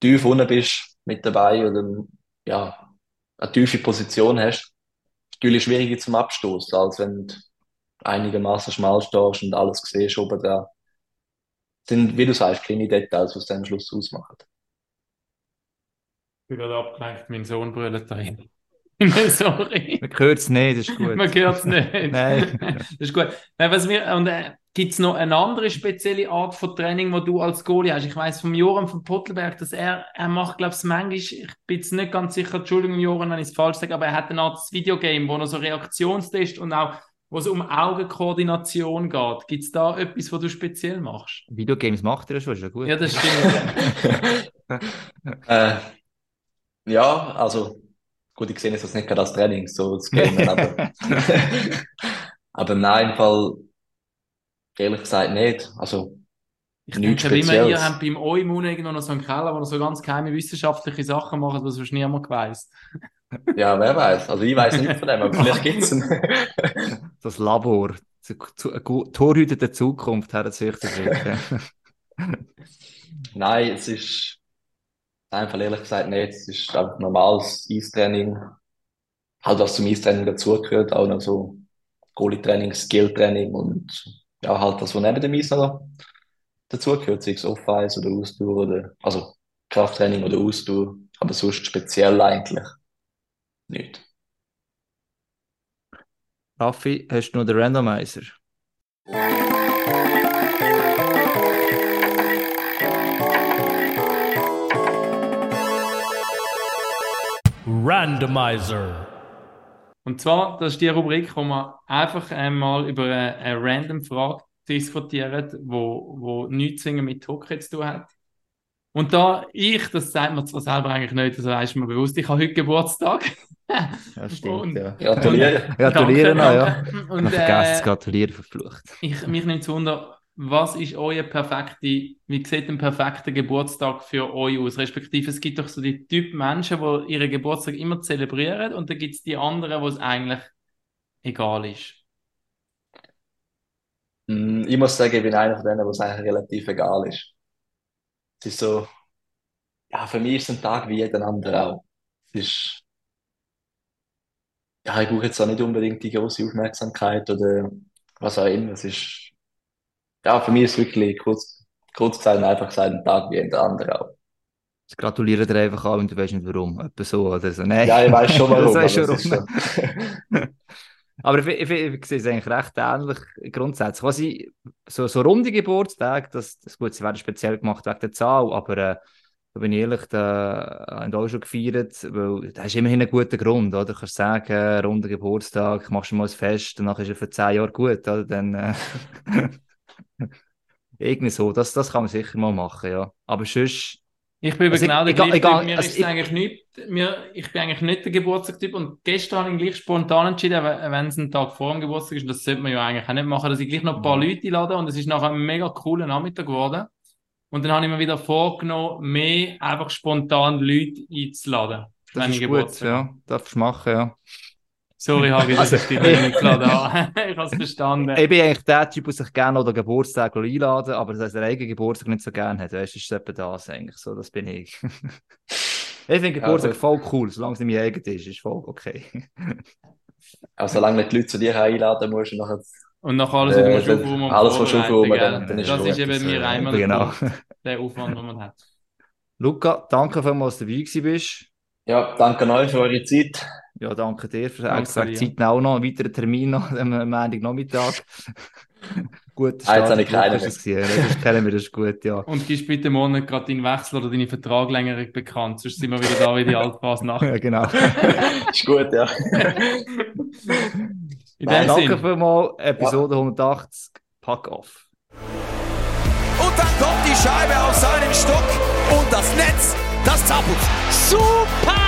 tief unten bist mit dabei oder ja, eine tiefe Position hast, ist natürlich schwieriger zum Abstoßen, als wenn du einigermaßen schmal stehst und alles siehst oben da. Sind, wie du sagst, kleine Details, was dann am Schluss ausmachen. Ich bin gerade abgelenkt, mein Sohn brüllt dahin. Sorry. Man hört es nicht, das ist gut. Man hört es nicht. Nein. Das ist gut. Nein, was wir, und äh, gibt es noch eine andere spezielle Art von Training, wo du als Goalie hast? Ich weiß vom Joram von Pottelberg, dass er, er macht, glaube ich, manchmal, ich bin jetzt nicht ganz sicher, Entschuldigung, Joram, wenn ich es falsch sage, aber er hat eine Art Videogame, wo er so Reaktionstest und auch, wo es um Augenkoordination geht. Gibt es da etwas, was du speziell machst? Videogames macht er schon, ist ja gut. Ja, das stimmt. Äh, ja, also gut, ich sehe jetzt das nicht gerade als Training, so das Game, aber, aber nein, im Fall ehrlich gesagt nicht. Also Ich nichts denke, wie man, ihr Spezielles. habt beim Eumun irgendwo noch so einen Keller, wo er so ganz geheime wissenschaftliche Sachen macht, was sonst niemand weiss. Ja, wer weiß. Also ich weiß nicht von dem, aber vielleicht gibt's ihn. Das Labor. Zu, zu, gu- Torhüter der Zukunft hat es drin. Nein, es ist einfach ehrlich gesagt nicht. Es ist einfach normales Eistraining. Halt, was zum Eistraining dazugehört, auch noch so Goalie-Training, Skill-Training und ja, halt das, was neben dem Eis noch dazugehört, sei es Off-Ice oder Ausdauer oder, also Krafttraining oder Ausdauer, aber sonst speziell eigentlich nicht. Raffi, hast du noch den Randomizer? Randomizer. Und zwar, das ist die Rubrik, wo wir einfach einmal über eine, eine random Frage diskutieren, wo, wo nichts mit Hockey zu tun hat. Und da ich, das sagt man zwar selber eigentlich nicht, das ist mir bewusst, ich habe heute Geburtstag. Ja, stimmt, Und- ja. Gratuliere. Gratuliere noch, ja. Und äh, Gratulieren verflucht. ich, mich nimmt zu Wunder, was ist euer perfekte, wie sieht ein perfekter Geburtstag für euch aus? Respektive, es gibt doch so die Typ Menschen, die ihren Geburtstag immer zelebrieren und dann gibt es die anderen, wo es eigentlich egal ist. Mm, Ich muss sagen, ich bin einer von denen, wo es eigentlich relativ egal ist. Es ist so, ja, für mich ist es ein Tag wie jeden anderen auch. Es ist, ja, ich brauche jetzt auch nicht unbedingt die große Aufmerksamkeit oder was auch immer. Es ist, ja, für mich ist es wirklich kurz, kurz gesagt einfach gesagt ein Tag wie jeder andere auch. Ich gratuliere dir einfach an und du weißt nicht warum. Etwa so oder so. Nein. Ja, ich weiß schon warum, Das schon warum. schon. Aber ich, ich, ich, ich sehe es eigentlich recht ähnlich grundsätzlich. Was ich, so, so runde Geburtstage, das, das gut, sie werden speziell gemacht wegen der Zahl, aber äh, da bin ich ehrlich, da haben auch schon gefeiert, weil da ist immerhin ein guter Grund, oder? Du kannst sagen, runder Geburtstag, machst du mal ein Fest, danach ist er für zehn Jahre gut, oder? Dann, äh, irgendwie so, das, das kann man sicher mal machen, ja. Aber sonst, Ich bin Also genau der ich ga- gleiche Typ. Mir also ist ich- eigentlich nicht, mir, ich bin eigentlich nicht der Geburtstagstyp und gestern habe ich gleich spontan entschieden, we- wenn es ein Tag vor dem Geburtstag ist, und das sollte man ja eigentlich auch nicht machen, dass ich gleich noch ein paar Mhm. Leute einlade und es ist nachher ein mega cooler Nachmittag geworden. Und dann habe ich mir wieder vorgenommen, mehr einfach spontan Leute einzuladen, das ist gut, ja. Darfst du machen, ja. Sorry, Hagi, Also- ich dich nicht eingeladen habe. ich habe es verstanden. Ich bin eigentlich der Typ, der sich gerne noch den Geburtstag einladen aber dass er eigenen Geburtstag nicht so gerne hat. Weißt du, ist etwa das eigentlich so, das bin ich. ich finde Geburtstag gut. voll cool, solange es nicht mein eigen ist, ist voll okay. Aber solange nicht die Leute zu dir einladen musst und nachher, Und nach alles, Äh, was du musst das- aufräumen und alles, was aufräumen, dann- dann ist Das ist eben Das, mir äh, einmal genau. der Aufwand, den man hat. Luca, danke vielmals, dass du dabei gewesen bist. ja, danke euch für eure Zeit. Ja, danke dir für Danke extra. Zeit auch noch. Einen weiteren Termin noch am Montagnachmittag. gut, Ah, jetzt habe ich keinen Das ist kennen wir, das ist gut, ja. Und gibst bitte morgen gerade deinen Wechsel oder deine Vertraglängerung bekannt, sonst sind wir wieder da wie die Altphase nach. ja genau. Ist gut, ja. In Nein, dem danke Sinne, vielmals, Episode 180, Pack off. Und dann kommt die Scheibe auf seinen Stock und das Netz, das zappelt. Super